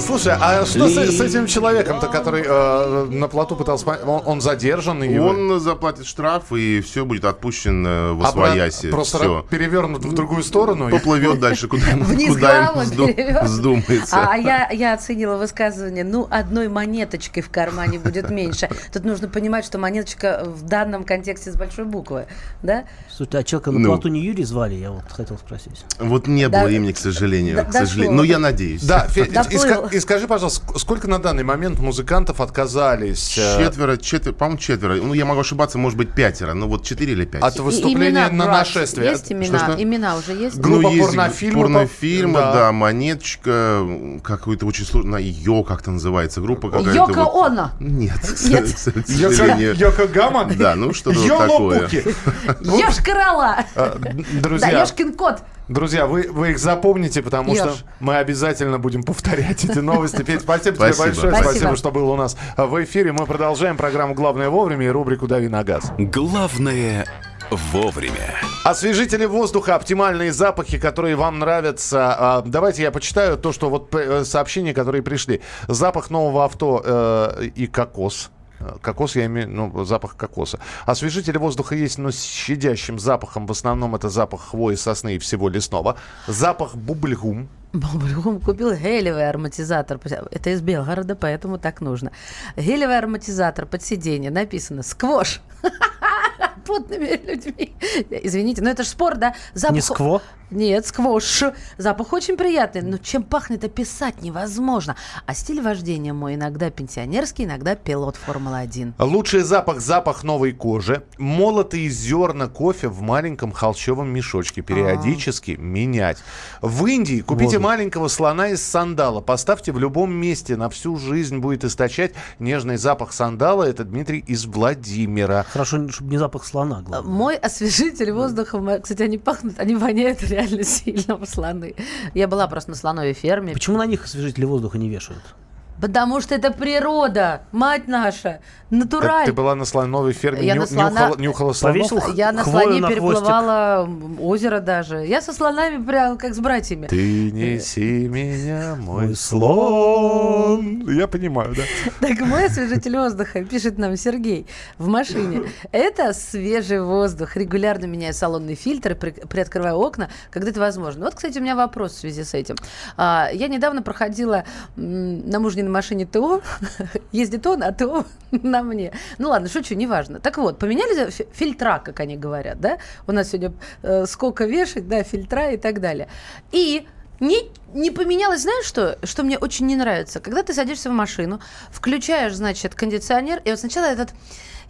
[SPEAKER 2] Слушай, а что с, с этим человеком-то, который э, на плоту пытался, он, он задержан и
[SPEAKER 9] Он заплатит штраф, и все будет отпущен э, в
[SPEAKER 2] обра-
[SPEAKER 9] освояси.
[SPEAKER 2] просто
[SPEAKER 9] Все.
[SPEAKER 2] перевернут в другую сторону. и-
[SPEAKER 9] Поплывет дальше, куда,
[SPEAKER 3] Вниз
[SPEAKER 9] куда им
[SPEAKER 3] головой
[SPEAKER 9] взду- вздумается.
[SPEAKER 3] А, а я, я оценила высказывание, ну, одной монеточкой в кармане будет меньше. Тут нужно понимать, что монеточка в данном контексте с большой буквы, да?
[SPEAKER 4] Слушайте, а человека на
[SPEAKER 9] Ну.
[SPEAKER 4] плоту не Юрий звали, я вот хотел спросить.
[SPEAKER 9] Вот не
[SPEAKER 3] Да-
[SPEAKER 9] было имени, к сожалению.
[SPEAKER 3] да-
[SPEAKER 9] к сожалению. Но я надеюсь.
[SPEAKER 2] Да, Федь, и,
[SPEAKER 3] Доплыл.
[SPEAKER 2] ска- и скажи, пожалуйста, ск- сколько на данный момент музыкантов отказались э,
[SPEAKER 9] Четверо, четверо, по-моему, четверо. Ну, я могу ошибаться, может быть, пятеро. Ну, вот четыре или пять.
[SPEAKER 2] от выступления
[SPEAKER 3] имена,
[SPEAKER 2] на нашествие?
[SPEAKER 3] Есть имена?
[SPEAKER 9] Что-что?
[SPEAKER 3] Имена уже есть?
[SPEAKER 2] Группа
[SPEAKER 9] ну, есть
[SPEAKER 2] порнофильма,
[SPEAKER 9] порнофильма,
[SPEAKER 2] да.
[SPEAKER 9] да. монеточка, какой-то очень сложный, ее как-то называется, группа какая-то.
[SPEAKER 3] Йоко
[SPEAKER 9] вот.
[SPEAKER 3] Оно.
[SPEAKER 9] Нет,
[SPEAKER 3] Нет. *laughs*
[SPEAKER 2] Йоко Гама?
[SPEAKER 9] Да, ну что-то такое.
[SPEAKER 2] Йолопуки.
[SPEAKER 3] Ешь корола.
[SPEAKER 2] А, д-
[SPEAKER 3] Да,
[SPEAKER 2] Друзья,
[SPEAKER 3] Ешкин кот.
[SPEAKER 2] Друзья, вы, вы их запомните, потому что
[SPEAKER 3] Ешь.
[SPEAKER 2] мы обязательно будем повторять эти новости. Петь, спасибо, тебе
[SPEAKER 9] Спасибо.
[SPEAKER 2] большое. Спасибо.
[SPEAKER 3] Спасибо.
[SPEAKER 2] что был у нас в эфире. Мы продолжаем программу «Главное вовремя» и рубрику «Дави на газ».
[SPEAKER 1] Главное вовремя.
[SPEAKER 2] Освежители воздуха, оптимальные запахи, которые вам нравятся. А, Давайте я почитаю то, что вот э, сообщения, которые пришли. Запах нового авто э, и кокос. Кокос, я имею, ну, запах кокоса. Освежители воздуха есть, но с щадящим запахом. В основном это запах хвои, сосны и всего лесного. Запах бубльгум.
[SPEAKER 3] Бобрюм купил гелевый ароматизатор. Это из Белгорода, поэтому так нужно. Гелевый ароматизатор под сиденье. Написано «Сквош». *laughs* Потными *laughs* людьми. Извините, но это же спор, да? Запах...
[SPEAKER 4] Не скво?
[SPEAKER 3] Нет, сквош. Запах очень приятный, но чем пахнет, описать невозможно. А стиль вождения мой иногда пенсионерский, иногда пилот Формулы-1.
[SPEAKER 2] Лучший запах – запах новой кожи. Молотые зерна кофе в маленьком холщовом мешочке. Периодически менять. В Индии купите
[SPEAKER 4] Воду.
[SPEAKER 2] маленького слона из сандала. Поставьте в любом месте. На всю жизнь будет источать нежный запах сандала. Это Дмитрий из Владимира.
[SPEAKER 4] Хорошо, чтобы не запах слона, главное.
[SPEAKER 3] Мой освежитель воздуха, кстати, они пахнут, они воняют реально *laughs* сильно, слоны. Я была просто на слоновой ферме.
[SPEAKER 4] Почему на них освежители воздуха не вешают?
[SPEAKER 3] Потому что это природа, мать наша, натураль.
[SPEAKER 2] Ты была на слоновой ферме,
[SPEAKER 3] Я
[SPEAKER 2] ню-
[SPEAKER 3] на слона-
[SPEAKER 2] нюхала, нюхала слонов?
[SPEAKER 4] Повесил
[SPEAKER 3] Я на слоне
[SPEAKER 4] на хвостик.
[SPEAKER 3] переплывала м, озеро даже. Я со слонами прям как с братьями.
[SPEAKER 2] Ты неси меня, мой слон. Я понимаю, да. *laughs*
[SPEAKER 3] Так мой освежитель воздуха, пишет нам Сергей, в машине. Это свежий воздух. Регулярно меняю салонный фильтр при- приоткрываю окна, когда это возможно. Вот, кстати, у меня вопрос в связи с этим. А, Я недавно проходила на мужниной машине ТО. *laughs* Ездит он, а ТО *laughs* на мне. Ну ладно, шучу, неважно. Так вот, поменяли фи- фильтра, как они говорят, да? У нас сегодня э, сколько вешать, да, фильтра и так далее. И не, не поменялось, знаешь что? Что мне очень не нравится? Когда ты садишься в машину, включаешь, значит, кондиционер, и вот сначала этот...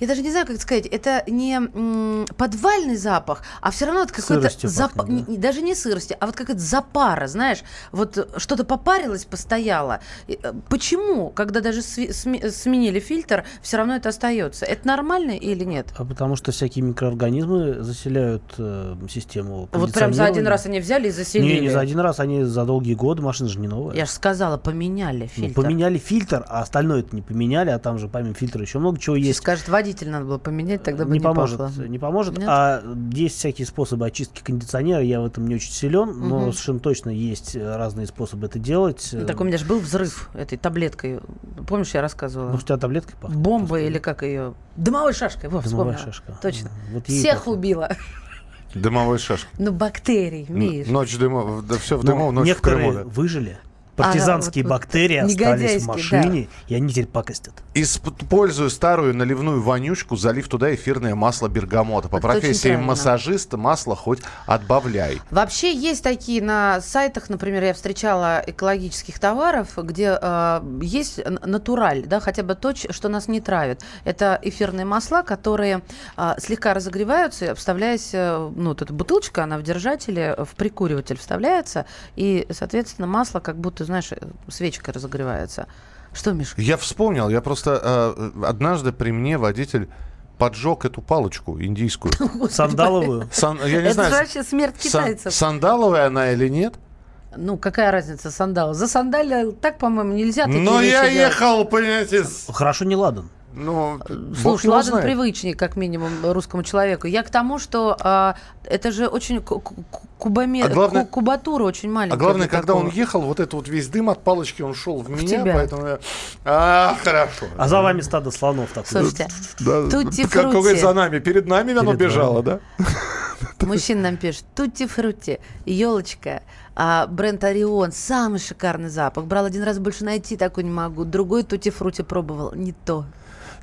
[SPEAKER 3] Я даже не знаю, как это сказать. Это не м, подвальный запах, а все равно это какой-то
[SPEAKER 4] Сыростью
[SPEAKER 3] запах.
[SPEAKER 4] пахнет, да?
[SPEAKER 3] Даже не сырости, а вот какая-то запара, знаешь. Вот э, что-то попарилось, постояло. И, э, Почему, когда даже сви- сме- сменили фильтр, все равно это остается? Это нормально или нет?
[SPEAKER 4] А потому что всякие микроорганизмы заселяют э, систему
[SPEAKER 3] Вот прям за один
[SPEAKER 4] кондиционирования.
[SPEAKER 3] раз они взяли и заселили.
[SPEAKER 4] Не, не за один раз, они за долгие годы, машина же не новая.
[SPEAKER 3] Я же сказала, поменяли
[SPEAKER 4] Ну,
[SPEAKER 3] фильтр.
[SPEAKER 4] поменяли фильтр, а остальное это не поменяли, а там же помимо фильтра еще много чего есть.
[SPEAKER 3] скажет, водитель надо было поменять, тогда бы
[SPEAKER 4] не
[SPEAKER 3] не,
[SPEAKER 4] поможет,
[SPEAKER 3] пахло.
[SPEAKER 4] не поможет.
[SPEAKER 3] Нет?
[SPEAKER 4] А есть всякие способы очистки кондиционера. Я в этом не очень силен, но
[SPEAKER 3] Мгм.
[SPEAKER 4] совершенно точно есть э, разные способы это делать.
[SPEAKER 3] Ну, Так у меня же был взрыв этой таблеткой. Помнишь, я рассказывала?
[SPEAKER 4] Может, у тебя таблеткой пахнет?
[SPEAKER 3] Бомба или как ее? Дымовой шашкой. Во,
[SPEAKER 4] Дымовая
[SPEAKER 3] вспомнила.
[SPEAKER 4] шашка.
[SPEAKER 3] Точно.
[SPEAKER 4] Вот
[SPEAKER 3] Всех
[SPEAKER 4] пахнет.
[SPEAKER 3] убила.
[SPEAKER 2] Дымовой шашка.
[SPEAKER 3] Ну, бактерий, Миш.
[SPEAKER 2] Ночь дымов, да все в
[SPEAKER 4] Но
[SPEAKER 2] дыму, ночь в Крыму. да.
[SPEAKER 4] выжили.
[SPEAKER 3] А,
[SPEAKER 4] Партизанские
[SPEAKER 3] вот- вот
[SPEAKER 4] бактерии остались
[SPEAKER 3] негодяйские,
[SPEAKER 4] в
[SPEAKER 3] да.
[SPEAKER 4] машине, и они теперь пакостят.
[SPEAKER 2] Использую старую наливную вонючку, залив туда эфирное масло бергамота. По
[SPEAKER 3] Это
[SPEAKER 2] профессии массажиста масло хоть отбавляй.
[SPEAKER 3] Вообще есть такие на сайтах, например, я встречала экологических товаров, где э, есть натураль, да, хотя бы то, что нас не травит. Это эфирные масла, которые э, слегка разогреваются, вставляясь, э, ну, вот эта бутылочка, она в держателе, в прикуриватель вставляется, и, соответственно, масло как будто, знаешь, э, свечкой разогревается. Что, Миш?
[SPEAKER 2] Я вспомнил, я просто э, однажды при мне водитель поджег эту палочку индийскую. *laughs*
[SPEAKER 4] Сандаловую.
[SPEAKER 2] Сан- я не
[SPEAKER 3] Это
[SPEAKER 2] знаю,
[SPEAKER 3] вообще смерть
[SPEAKER 2] сан-
[SPEAKER 3] китайцев.
[SPEAKER 2] сандаловая она или нет.
[SPEAKER 3] Ну, какая разница, сандал? За сандали так, по-моему, нельзя
[SPEAKER 2] Но я
[SPEAKER 3] делать.
[SPEAKER 2] ехал, понимаете, с-
[SPEAKER 4] Хорошо не ладан.
[SPEAKER 2] Ну,
[SPEAKER 3] Слушай, ладно,
[SPEAKER 2] знает.
[SPEAKER 3] привычнее, как минимум, русскому человеку. Я к тому, что а, это же очень ку- ку- кубоме-
[SPEAKER 2] А главное-
[SPEAKER 3] ку- кубатура очень маленькая.
[SPEAKER 2] А главное, когда он
[SPEAKER 3] такого.
[SPEAKER 2] ехал, вот этот вот весь дым от палочки, он шел в меня,
[SPEAKER 3] тебя.
[SPEAKER 2] поэтому я... А, хорошо.
[SPEAKER 4] А за вами стадо слонов такое.
[SPEAKER 3] Слушайте,
[SPEAKER 2] Да,
[SPEAKER 3] тутти
[SPEAKER 2] как, за нами, перед нами оно
[SPEAKER 4] Перед
[SPEAKER 2] бежало,
[SPEAKER 4] вами.
[SPEAKER 2] да? *laughs*
[SPEAKER 3] Мужчина нам пишет, тутти фрути, елочка, а, бренд Орион, самый шикарный запах. Брал один раз, больше найти такой не могу. Другой тутти фрути пробовал, не то.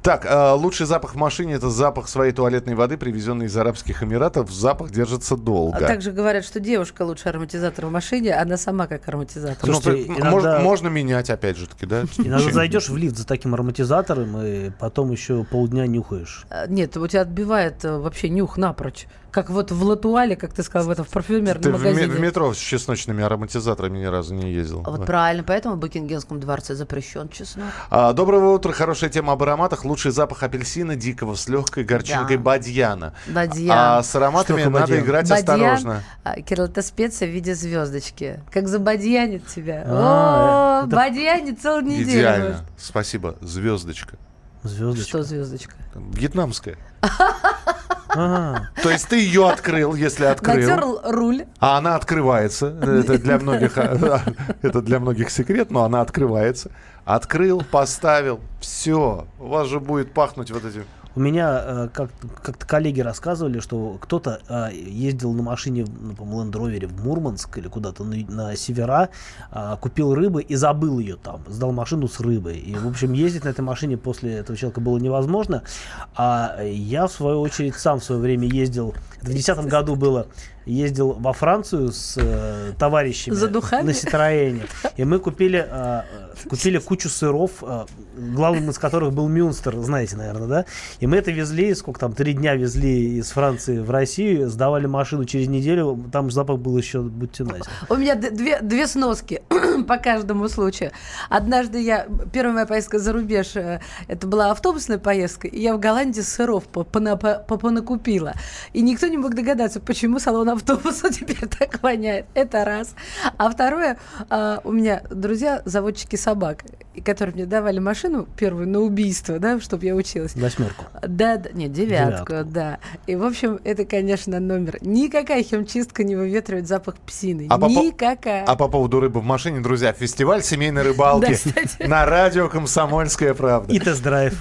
[SPEAKER 2] Так, э, лучший запах в машине это запах своей туалетной воды, привезенной из Арабских Эмиратов. Запах держится долго.
[SPEAKER 3] А также говорят, что девушка лучше ароматизатор в машине, она сама как ароматизатор.
[SPEAKER 2] Ну,
[SPEAKER 4] Слушайте,
[SPEAKER 2] м-
[SPEAKER 4] иногда-
[SPEAKER 2] можно, можно менять, опять же таки, да? *laughs*
[SPEAKER 4] Иногда зайдешь в лифт за таким ароматизатором, и потом еще полдня нюхаешь.
[SPEAKER 3] А, Нет, у тебя отбивает э, вообще нюх напрочь. Как вот в Латуале, как ты сказал, в этом в парфюмерном
[SPEAKER 2] Ты в,
[SPEAKER 3] магазине.
[SPEAKER 2] в метро с чесночными ароматизаторами ни разу не ездил.
[SPEAKER 3] Вот
[SPEAKER 2] Да.
[SPEAKER 3] правильно, поэтому в Букингемском дворце запрещен чеснок.
[SPEAKER 2] А, доброго утра. Хорошая тема об ароматах. Лучший запах апельсина дикого с легкой горчинкой
[SPEAKER 3] Да.
[SPEAKER 2] бадьяна.
[SPEAKER 3] Бадьян.
[SPEAKER 2] А с ароматами надо
[SPEAKER 4] бадьян?
[SPEAKER 2] играть
[SPEAKER 3] Бадьян,
[SPEAKER 2] осторожно.
[SPEAKER 3] а, Кирилл, это специя в виде звездочки. Как забадьянит тебя.
[SPEAKER 4] А,
[SPEAKER 3] О,
[SPEAKER 4] это-
[SPEAKER 3] бадьянит целую неделю.
[SPEAKER 2] Идеально.
[SPEAKER 3] может.
[SPEAKER 2] Спасибо. Звездочка.
[SPEAKER 4] Звездочка.
[SPEAKER 3] Что звездочка?
[SPEAKER 2] Вьетнамская. *laughs* То есть ты ее открыл, если открыл.
[SPEAKER 3] Натерл руль.
[SPEAKER 2] А она открывается. Это для многих, а, это для многих секрет, но она открывается. Открыл, поставил. Все. У вас же будет пахнуть вот этим
[SPEAKER 4] У меня э, как- как-то коллеги рассказывали, что кто-то э, ездил на машине, ну, по-моему, Land Rover в Мурманск или куда-то на, на севера, а, купил рыбы и забыл ее там, сдал машину с рыбой. И, в общем, ездить на этой машине после этого человека было невозможно. А я, в свою очередь, сам в свое время ездил, в 2010 году было, ездил во Францию с э, товарищами
[SPEAKER 3] За духами?
[SPEAKER 4] на Ситроене. И мы купили, э, э, купили кучу сыров, э, главным из которых был Мюнстер, знаете, наверное, да? И мы это везли, сколько там, три дня везли из Франции в Россию, сдавали машину через неделю, там запах был еще, будьте нате.
[SPEAKER 3] У меня две, две сноски *clears throat* по каждому случаю. Однажды я, первая моя поездка за рубеж, э, это была автобусная поездка, и я в Голландии сыров по- пона- по- по- понакупила. И никто не мог догадаться, почему салон автобуса *laughs* теперь так воняет. Это раз. А второе, а, у меня друзья заводчики собак, которые мне давали машину первую на убийство, да, чтобы я училась.
[SPEAKER 4] Восьмерку.
[SPEAKER 3] Да, да, нет, девятку,
[SPEAKER 4] Девятку.
[SPEAKER 3] да. И, в общем, это, конечно, номер. Никакая химчистка не выветривает запах псины.
[SPEAKER 2] А по по-
[SPEAKER 3] Никакая.
[SPEAKER 2] А по поводу рыбы в машине, друзья, фестиваль семейной рыбалки
[SPEAKER 3] Да, *laughs*
[SPEAKER 2] на радио «Комсомольская правда».
[SPEAKER 4] И тест-драйв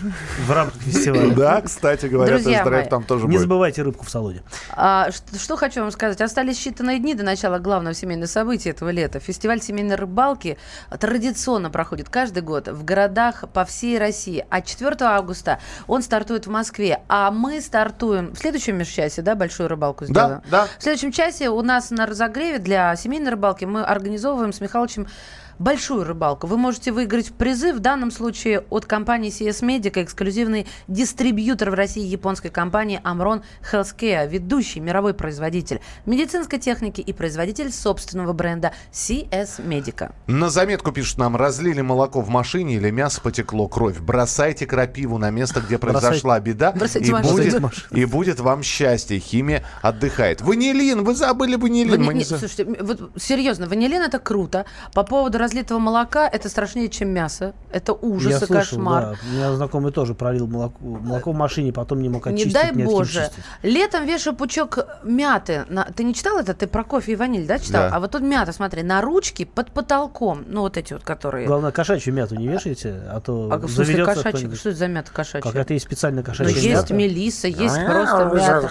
[SPEAKER 4] в рамках фестиваля.
[SPEAKER 2] Да, кстати говоря, тест-драйв там тоже
[SPEAKER 4] Не
[SPEAKER 2] будет.
[SPEAKER 4] забывайте рыбку в салоне.
[SPEAKER 3] А, что хочу вам сказать. Остались считанные дни до начала главного семейного события этого лета. Фестиваль семейной рыбалки традиционно проходит каждый год в городах по всей России. А 4 августа он стартует в Москве. А мы стартуем в следующем межчасе, да, большую рыбалку сделаем?
[SPEAKER 2] Да, да.
[SPEAKER 3] В следующем часе у нас на разогреве для семейной рыбалки мы организовываем с Михалычем большую рыбалку. Вы можете выиграть призы, в данном случае от компании CS Medica, эксклюзивный дистрибьютор в России японской компании Amron Healthcare, ведущий мировой производитель медицинской техники и производитель собственного бренда CS Medica.
[SPEAKER 2] На заметку пишут нам, разлили молоко в машине или мясо потекло, кровь. Бросайте крапиву на место, где произошла беда,
[SPEAKER 3] Бросайте
[SPEAKER 2] и
[SPEAKER 3] машину.
[SPEAKER 2] будет, и будет вам счастье. Химия отдыхает. Ванилин, вы забыли ванилин.
[SPEAKER 3] Вани-
[SPEAKER 2] Мы не
[SPEAKER 3] Слушайте, вот серьезно, ванилин это круто. По поводу разлитого молока, это страшнее, чем мясо. Это ужас
[SPEAKER 4] Я
[SPEAKER 3] и
[SPEAKER 4] слышал,
[SPEAKER 3] кошмар.
[SPEAKER 4] да. У меня знакомый тоже пролил молоко, молоко в машине, потом не мог
[SPEAKER 3] Не
[SPEAKER 4] очистить.
[SPEAKER 3] дай
[SPEAKER 4] от кем
[SPEAKER 3] боже. Летом вешаю пучок мяты. На... Ты не читал это? Ты про кофе и ваниль, да, читал?
[SPEAKER 2] Да.
[SPEAKER 3] А вот тут мята, смотри, на ручке под потолком. Ну, вот эти вот, которые...
[SPEAKER 4] Главное, кошачью мяту не вешайте, а то
[SPEAKER 3] А в смысле
[SPEAKER 4] заведется
[SPEAKER 3] кошачья?
[SPEAKER 4] кто-нибудь.
[SPEAKER 3] Что это за мята кошачья?
[SPEAKER 4] Какая-то есть специальная
[SPEAKER 3] Ну,
[SPEAKER 4] кошачья
[SPEAKER 3] есть
[SPEAKER 4] мята.
[SPEAKER 3] мелиса, есть просто мята.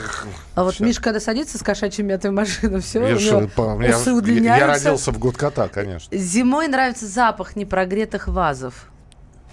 [SPEAKER 3] А вот Миша, когда садится с кошачьей мятой в машину, все, у него
[SPEAKER 2] я,
[SPEAKER 3] усы
[SPEAKER 2] я
[SPEAKER 3] удлиняются.
[SPEAKER 2] родился в год кота, конечно.
[SPEAKER 3] Зимой нравится запах непрогретых вазов.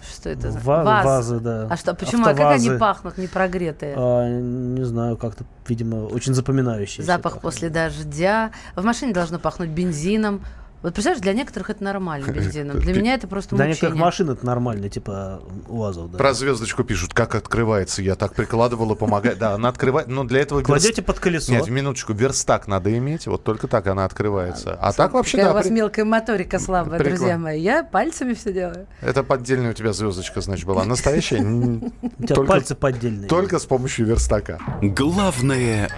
[SPEAKER 3] Что это за
[SPEAKER 4] Ва-
[SPEAKER 3] Ваз.
[SPEAKER 4] вазы, да.
[SPEAKER 3] А что, почему? А как они
[SPEAKER 4] Автовазы.
[SPEAKER 3] пахнут непрогретые?
[SPEAKER 4] А, не знаю, как-то, видимо, очень запоминающие.
[SPEAKER 3] Запах после дождя. В машине должно пахнуть бензином. Вот представляешь, для некоторых это нормально *laughs* бензином. Для меня это просто
[SPEAKER 4] Для некоторых
[SPEAKER 3] мучение.
[SPEAKER 4] машин это нормально, типа УАЗов. Да.
[SPEAKER 2] Про звездочку пишут, как открывается. Я так прикладывала, помогает. Да, она открывает, но для этого...
[SPEAKER 4] Кладете под колесо.
[SPEAKER 2] Нет, минуточку, верстак надо иметь, вот только так она открывается. А так вообще,
[SPEAKER 3] Какая
[SPEAKER 2] да,
[SPEAKER 3] у вас мелкая моторика слабая, друзья мои. Я пальцами все делаю.
[SPEAKER 2] это поддельная у тебя звездочка, значит, была. Настоящая?
[SPEAKER 4] У тебя
[SPEAKER 2] только-
[SPEAKER 4] пальцы поддельные.
[SPEAKER 2] Только с помощью верстака.
[SPEAKER 1] Главное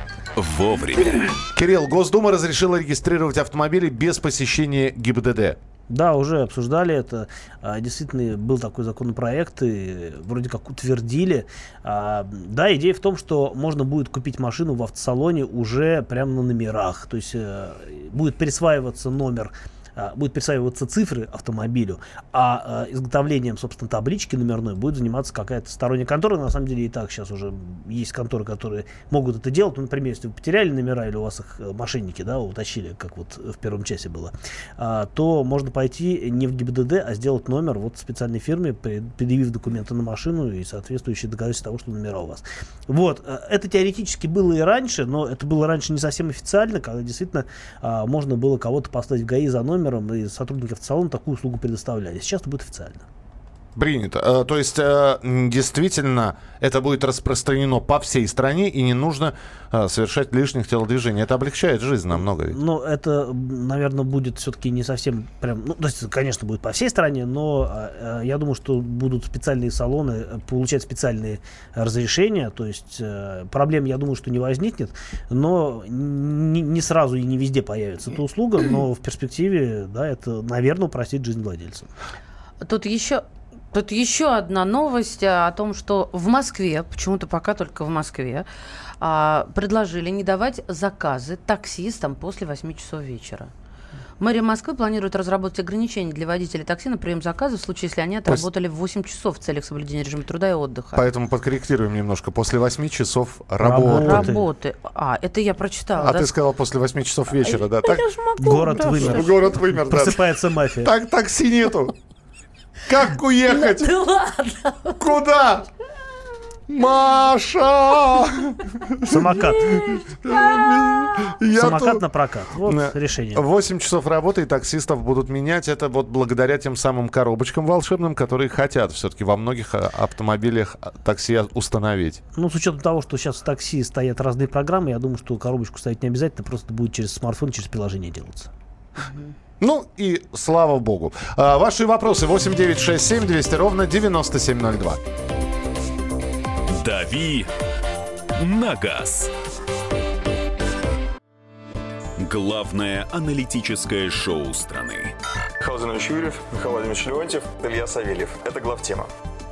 [SPEAKER 1] вовремя.
[SPEAKER 2] Кирилл, Госдума разрешила регистрировать автомобили без посещения ГИБДД.
[SPEAKER 4] Да, уже обсуждали это. А, Действительно, был такой законопроект, и вроде как утвердили. А, Да, идея в том, что можно будет купить машину в автосалоне уже прямо на номерах. То есть э, будет присваиваться номер будет присваиваться цифры автомобилю, а э, изготовлением, собственно, таблички номерной будет заниматься какая-то сторонняя контора. На самом деле и так сейчас уже есть конторы, которые могут это делать. Ну, например, если вы потеряли номера или у вас их э, мошенники, да, утащили, как вот в первом часе было, а, то можно пойти не в ГИБДД, а сделать номер вот в специальной фирме, предъявив документы на машину и соответствующие доказательства того, что номера у вас. Вот, э, это теоретически было и раньше, но это было раньше не совсем официально, когда действительно а, можно было кого-то поставить в ГАИ за номером, и сотрудники автосалона такую услугу предоставляли. Сейчас это будет официально.
[SPEAKER 2] Принято. Э, То есть, э, действительно, это будет распространено по всей стране, и не нужно э, совершать лишних телодвижений. Это облегчает жизнь намного. ведь.
[SPEAKER 4] Но это, наверное, будет все-таки не совсем прям... Ну, то есть, конечно, будет по всей стране, но я думаю, что будут специальные салоны получать специальные разрешения. То есть проблем, я думаю, что не возникнет. Но не, не сразу и не везде появится эта услуга. Но в перспективе, да, это, наверное, упростит жизнь владельцам.
[SPEAKER 3] Тут еще Тут еще одна новость а, о том, что в Москве, почему-то пока только в Москве, а, предложили не давать заказы таксистам после 8 часов вечера. Мэрия Москвы планирует разработать ограничения для водителей такси на прием заказов в случае, если они отработали в 8 часов в целях соблюдения режима труда и отдыха.
[SPEAKER 2] Поэтому подкорректируем немножко. После 8 часов работы.
[SPEAKER 4] Работы.
[SPEAKER 3] А, это я прочитала.
[SPEAKER 2] А
[SPEAKER 3] да?
[SPEAKER 2] ты сказал после 8 часов вечера, да? Так,
[SPEAKER 4] Город
[SPEAKER 3] да,
[SPEAKER 4] вымер.
[SPEAKER 2] город вымер, да.
[SPEAKER 4] Просыпается мафия.
[SPEAKER 2] Так такси нету. Как уехать?
[SPEAKER 3] Да ладно.
[SPEAKER 2] Куда? Маша!
[SPEAKER 4] Самокат.
[SPEAKER 2] Я
[SPEAKER 4] Самокат
[SPEAKER 2] тут-
[SPEAKER 4] на прокат. Вот решение.
[SPEAKER 2] 8 часов работы и таксистов будут менять. Это вот благодаря тем самым коробочкам волшебным, которые хотят все-таки во многих а, автомобилях а, такси установить.
[SPEAKER 4] Ну, с учетом того, что сейчас в такси стоят разные программы, я думаю, что коробочку ставить не обязательно, просто будет через смартфон, через приложение делаться.
[SPEAKER 2] Ну и слава богу. А, ваши вопросы 8967 200 ровно 9702.
[SPEAKER 1] «Дави на газ». Главное аналитическое шоу страны.
[SPEAKER 11] Михаил Юрьев, Михаил Владимирович Леонтьев, Илья Савельев. Это главтема.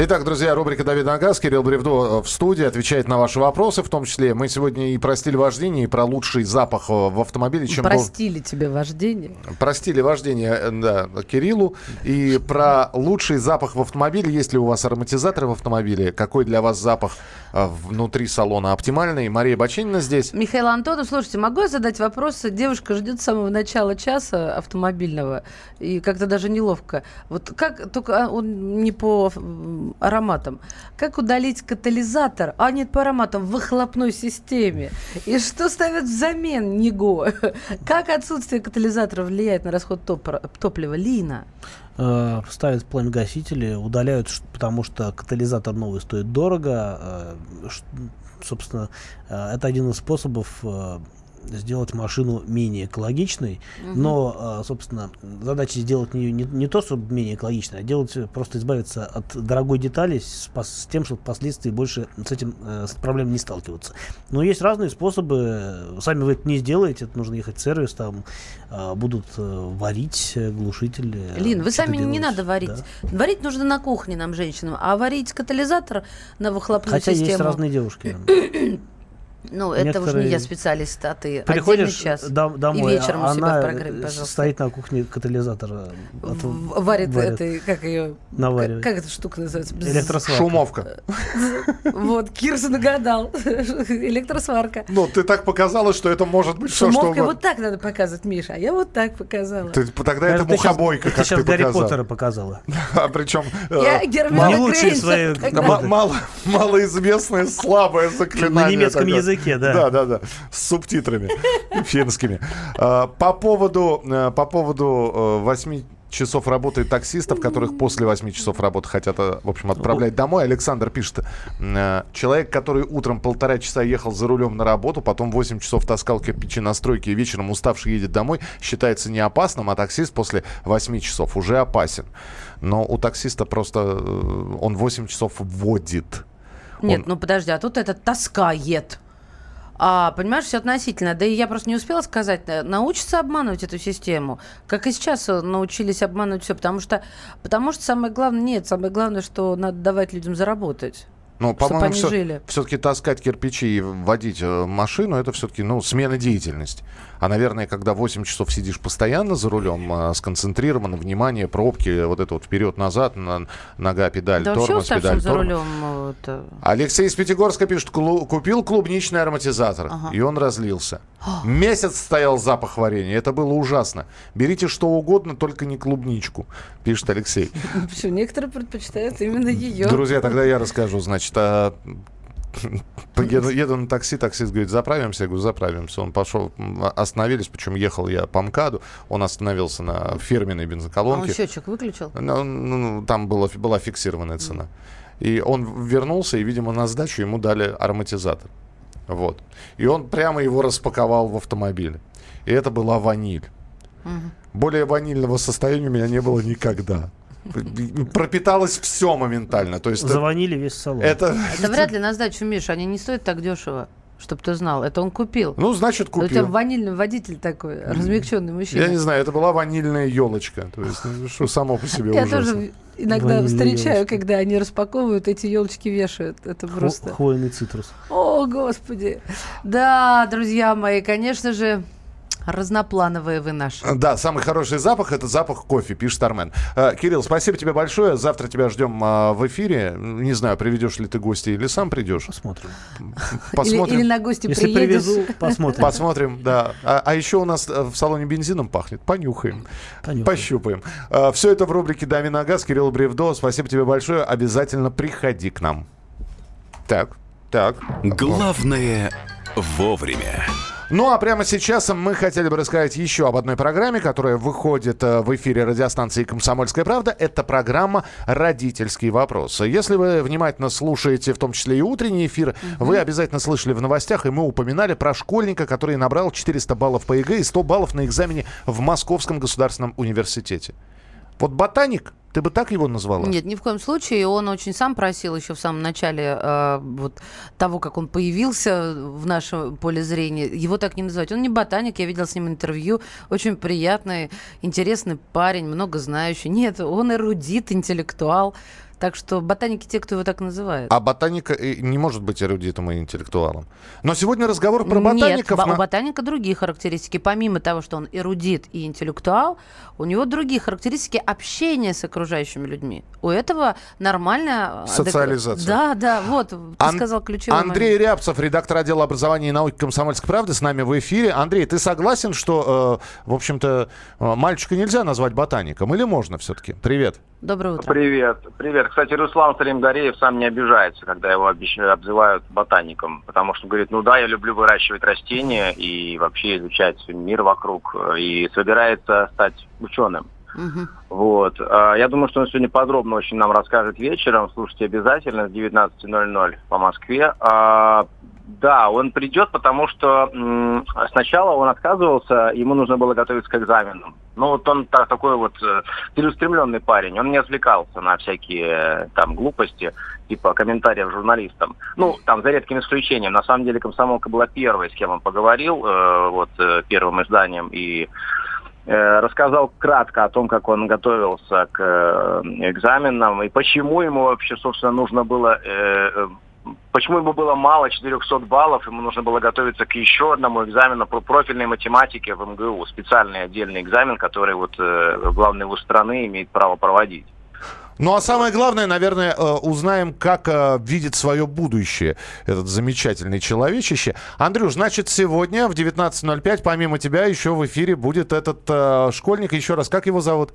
[SPEAKER 2] Итак, друзья, рубрика «Давид Нагаз», Кирилл Бревдо в студии, отвечает на ваши вопросы, в том числе мы сегодня и про стиль вождения, и про лучший запах э, в автомобиле, чем был-
[SPEAKER 3] Простили тебе вождение.
[SPEAKER 2] Простили вождение, э, да, Кириллу. И про лучший запах в автомобиле. Есть ли у вас ароматизаторы в автомобиле? Какой для вас запах э, внутри салона оптимальный? Мария Бачинина здесь.
[SPEAKER 3] Михаил Антонов, слушайте, могу я задать вопрос? Девушка ждет с самого начала часа автомобильного, и как-то даже неловко. Вот как, только а, он не по ароматам, как удалить катализатор, а нет, по ароматам, в выхлопной системе? И что ставят взамен НИГО? *laughs* Как отсутствие катализатора влияет на расход топора- топлива? Лина?
[SPEAKER 4] Э, ставят пламегасители, удаляют, потому что катализатор новый стоит дорого. э, Собственно, э, это один из способов сделать машину менее экологичной.
[SPEAKER 12] Мгм.
[SPEAKER 4] Но, э, собственно, задача сделать не, не, не то, чтобы менее экологичной, а делать э, просто избавиться от дорогой детали с, с тем, чтобы впоследствии больше с этим э, с проблемой не сталкиваться. Но есть разные способы. Сами вы это не сделаете, это нужно ехать в сервис, там э, будут э, варить глушители.
[SPEAKER 3] Лин, вы сами не
[SPEAKER 4] делать.
[SPEAKER 3] надо варить.
[SPEAKER 4] Да.
[SPEAKER 3] Варить нужно на кухне нам, женщинам, а варить катализатор на выхлопную
[SPEAKER 4] Хотя
[SPEAKER 3] систему...
[SPEAKER 4] есть разные девушки. *clears throat*
[SPEAKER 3] Ну, это уж не я специалист, а ты
[SPEAKER 4] Приходишь
[SPEAKER 3] час.
[SPEAKER 4] дом- домой,
[SPEAKER 3] и вечером
[SPEAKER 4] а
[SPEAKER 3] у себя
[SPEAKER 4] она
[SPEAKER 3] в программе,
[SPEAKER 4] э,
[SPEAKER 3] пожалуйста.
[SPEAKER 4] стоит на кухне катализатора. от-
[SPEAKER 3] В- Варит, этой, как ее...
[SPEAKER 4] Наваривает.
[SPEAKER 3] Как, как эта штука называется?
[SPEAKER 4] Электросварка.
[SPEAKER 2] Шумовка.
[SPEAKER 3] Вот, Кирса нагадал. Электросварка.
[SPEAKER 2] Ну, ты так показала, что это может быть все, что
[SPEAKER 3] Шумовкой
[SPEAKER 2] угодно.
[SPEAKER 3] вот так надо показывать, Миша, а я вот так показала.
[SPEAKER 2] Ты- тогда это, мухобойка,
[SPEAKER 4] ты
[SPEAKER 2] как ты
[SPEAKER 4] Гарри
[SPEAKER 2] показала.
[SPEAKER 4] Поттера показала. *laughs*
[SPEAKER 2] А причем э,
[SPEAKER 3] Я Гермиона Грейнджер
[SPEAKER 2] малоизвестное слабое заклинание.
[SPEAKER 4] На немецком
[SPEAKER 2] такое.
[SPEAKER 4] Языке, да.
[SPEAKER 2] Да, да, да. С субтитрами финскими. А, По поводу, э, по поводу 8 часов работы таксистов, которых после 8 часов работы хотят, э, в общем, отправлять домой. Александр пишет, э, человек, который утром полтора часа ехал за рулем на работу, потом 8 часов таскал кирпичи на стройке и вечером уставший едет домой, считается не опасным, а таксист после 8 часов уже опасен. Но у таксиста просто э, он 8 часов вводит.
[SPEAKER 3] Нет,
[SPEAKER 2] Он-
[SPEAKER 3] ну подожди, а тут это таскает. А, понимаешь, все относительно. Да и я просто не успела сказать, э, научатся обманывать эту систему, как и сейчас э, научились обманывать все, потому что, потому что самое главное, нет, самое главное, что надо давать людям заработать.
[SPEAKER 2] Ну,
[SPEAKER 3] Чтоб
[SPEAKER 2] по-моему, все, все-таки таскать кирпичи и водить э, машину, это все-таки, ну, смена деятельности. А, наверное, когда 8 часов сидишь постоянно за рулем, э, сконцентрировано, внимание, пробки, вот это вот вперед-назад, на- нога, педаль,
[SPEAKER 3] Да
[SPEAKER 2] тормоз, педаль,
[SPEAKER 3] за
[SPEAKER 2] тормоз.
[SPEAKER 3] рулем. э, это-
[SPEAKER 2] Алексей из Пятигорска пишет, «Клу- купил клубничный ароматизатор,
[SPEAKER 3] Ага.
[SPEAKER 2] и он разлился. Месяц стоял запах варенья, это было ужасно. Берите что угодно, только не клубничку, пишет Алексей. *laughs*
[SPEAKER 3] Все, некоторые предпочитают именно ее.
[SPEAKER 2] Друзья, тогда я расскажу. Значит, а, *laughs* еду, еду на такси, таксист говорит, заправимся? Я говорю, заправимся. Он пошел, м, остановились, причем ехал я по МКАДу, он остановился на фирменной
[SPEAKER 3] А он
[SPEAKER 2] бензоколонке.
[SPEAKER 3] счетчик выключил?
[SPEAKER 2] Ну, ну, там было, была фиксированная цена. И он вернулся, и, видимо, на сдачу ему дали ароматизатор. Вот. И он прямо его распаковал в автомобиле. И это была ваниль. Более ванильного состояния у меня не было никогда. Пропиталось все моментально. То есть
[SPEAKER 4] Заванили весь салон.
[SPEAKER 2] это,
[SPEAKER 3] Это *laughs* вряд ли на сдачу, Миша, они не стоят так дешево, чтобы ты знал. Это он купил.
[SPEAKER 2] ну, значит,
[SPEAKER 3] У тебя
[SPEAKER 2] купил.
[SPEAKER 3] ванильный водитель такой, размягченный мужчина.
[SPEAKER 2] Я не знаю, это была ванильная елочка. То есть, ну, что само по себе
[SPEAKER 3] Я
[SPEAKER 2] ужасно.
[SPEAKER 3] тоже иногда встречаю, когда они распаковывают, эти елочки вешают. Это
[SPEAKER 4] Хво-
[SPEAKER 3] просто...
[SPEAKER 4] Хвойный цитрус.
[SPEAKER 3] О, Господи. Да, друзья мои, конечно же, разноплановые вы наши.
[SPEAKER 2] Да, самый хороший запах это запах кофе, пишет Армен. Э, Кирилл, спасибо тебе большое. Завтра тебя ждем а, в эфире. Не знаю, приведешь ли ты гостей или сам придешь.
[SPEAKER 4] Посмотрим.
[SPEAKER 2] Посмотрим.
[SPEAKER 3] Или, или на гости
[SPEAKER 4] Если
[SPEAKER 3] приедешь.
[SPEAKER 4] привезу, *laughs* посмотрим.
[SPEAKER 2] Посмотрим, да. А, а еще у нас э, в салоне бензином пахнет. Понюхаем.
[SPEAKER 4] Понюхаем.
[SPEAKER 2] Пощупаем. все это в рубрике «Дави на газ». Кирилл Бревдо. Спасибо тебе большое. Обязательно приходи к нам. Так, так.
[SPEAKER 1] Главное вовремя.
[SPEAKER 2] Ну а прямо сейчас мы хотели бы рассказать еще об одной программе, которая выходит э, в эфире радиостанции «Комсомольская правда». Это программа «Родительские вопросы». Если вы внимательно слушаете, в том числе и утренний эфир, вы обязательно слышали в новостях, и мы упоминали про школьника, который набрал 400 баллов по ЕГЭ и 100 баллов на экзамене в Московском государственном университете. Вот ботаник, ты бы так его назвала?
[SPEAKER 3] Нет, ни в коем случае. Он очень сам просил еще в самом начале э, вот того, как он появился в нашем поле зрения, его так не называть. Он не ботаник, я видел с ним интервью. Очень приятный, интересный парень, много знающий. Нет, он эрудит, интеллектуал. Так что ботаники те, кто его так называет.
[SPEAKER 2] А ботаника э, не может быть эрудитом и интеллектуалом. Но сегодня разговор про ботаников...
[SPEAKER 3] Нет,
[SPEAKER 2] на-
[SPEAKER 3] у ботаника другие характеристики. Помимо того, что он эрудит и интеллектуал, у него другие характеристики общения с окружающими людьми. У этого нормальная... адек-
[SPEAKER 2] Социализация.
[SPEAKER 3] Да, да, вот, ты
[SPEAKER 2] Ан-
[SPEAKER 3] сказал ключевой
[SPEAKER 2] Андрей
[SPEAKER 3] момент.
[SPEAKER 2] Рябцев, редактор отдела образования и науки «Комсомольской правды» с нами в эфире. Андрей, ты согласен, что, э, в общем-то, э, мальчика нельзя назвать ботаником? Или можно все-таки? Привет.
[SPEAKER 3] Доброе утро.
[SPEAKER 12] Привет, привет. Кстати, Руслан Салимгареев сам не обижается, когда его обзывают ботаником, потому что говорит, ну да, я люблю выращивать растения и вообще изучать мир вокруг, э, и собирается стать ученым.
[SPEAKER 3] Мгм.
[SPEAKER 12] Вот. А, Я думаю, что он сегодня подробно очень нам расскажет вечером. Слушайте обязательно с 19.00 по Москве. Да, он придет, потому что сначала он отказывался, ему нужно было готовиться к экзаменам. Ну вот он та- такой вот э, парень, он не отвлекался на всякие э, там глупости, типа комментариев журналистам. Ну, там за редким исключением. На самом деле комсомолка была первой, с кем он поговорил, э, вот э, первым изданием, и э, рассказал кратко о том, как он готовился к экзаменам и почему ему вообще, собственно, нужно было, почему ему было мало 400 баллов, ему нужно было готовиться к еще одному экзамену по профильной математике в МГУ, специальный отдельный экзамен, который вот э, главный вуз страны имеет право проводить.
[SPEAKER 2] Ну а самое главное, наверное, э, узнаем, как э, видит свое будущее этот замечательный человечище. Андрюш, значит, сегодня в 19.05 помимо тебя еще в эфире будет этот э, школьник. Еще раз, как его зовут?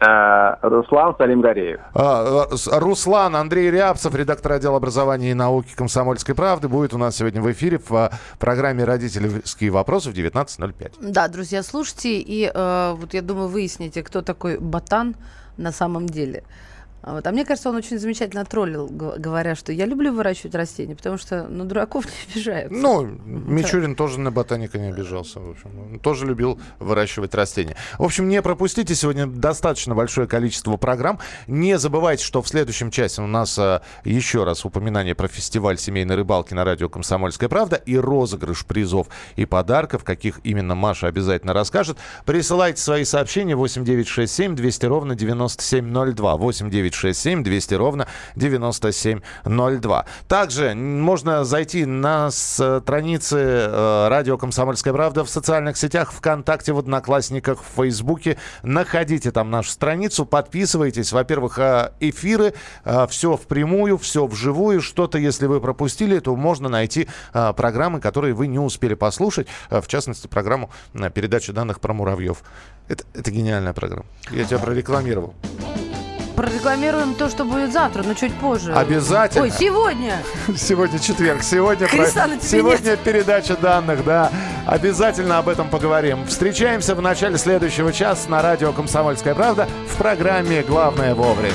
[SPEAKER 12] Э, Руслан Салимгареев.
[SPEAKER 2] А, э, Руслан Андрей Рябцев, редактор отдела образования и науки «Комсомольской правды», будет у нас сегодня в эфире в э, программе «Родительские вопросы» в 19.05.
[SPEAKER 3] Да, друзья, слушайте, и вот я думаю, выясните, кто такой ботан на самом деле. А Вот. А мне кажется, он очень замечательно троллил, говоря, что я люблю выращивать растения, потому что ну, дураков не обижают.
[SPEAKER 2] Ну, Мичурин тоже на ботаника не обижался. В общем. Он тоже любил выращивать растения. В общем, не пропустите сегодня достаточно большое количество программ. Не забывайте, что в следующем часе у нас а, еще раз упоминание про фестиваль семейной рыбалки на радио «Комсомольская правда» и розыгрыш призов и подарков, каких именно Маша обязательно расскажет. Присылайте свои сообщения 8967 200 ровно 9702. 8967 200 ровно 9702. Также можно зайти на страницы э, радио «Комсомольская правда» в социальных сетях, ВКонтакте, в Одноклассниках, в Фейсбуке. Находите там нашу страницу, подписывайтесь. Во-первых, э, эфиры, все впрямую, все вживую. Что-то, если вы пропустили, то можно найти э, программы, которые вы не успели послушать. Э, В частности, программу э, передачи данных про муравьев. Это, это гениальная программа. Я тебя прорекламировал.
[SPEAKER 3] Прорекламируем то, что будет завтра, но чуть позже.
[SPEAKER 2] Обязательно.
[SPEAKER 3] Ой, сегодня! *laughs*
[SPEAKER 2] Сегодня четверг, сегодня, про- сегодня передача данных, да. Обязательно об этом поговорим. Встречаемся в начале следующего часа на радио «Комсомольская правда» в программе «Главное вовремя».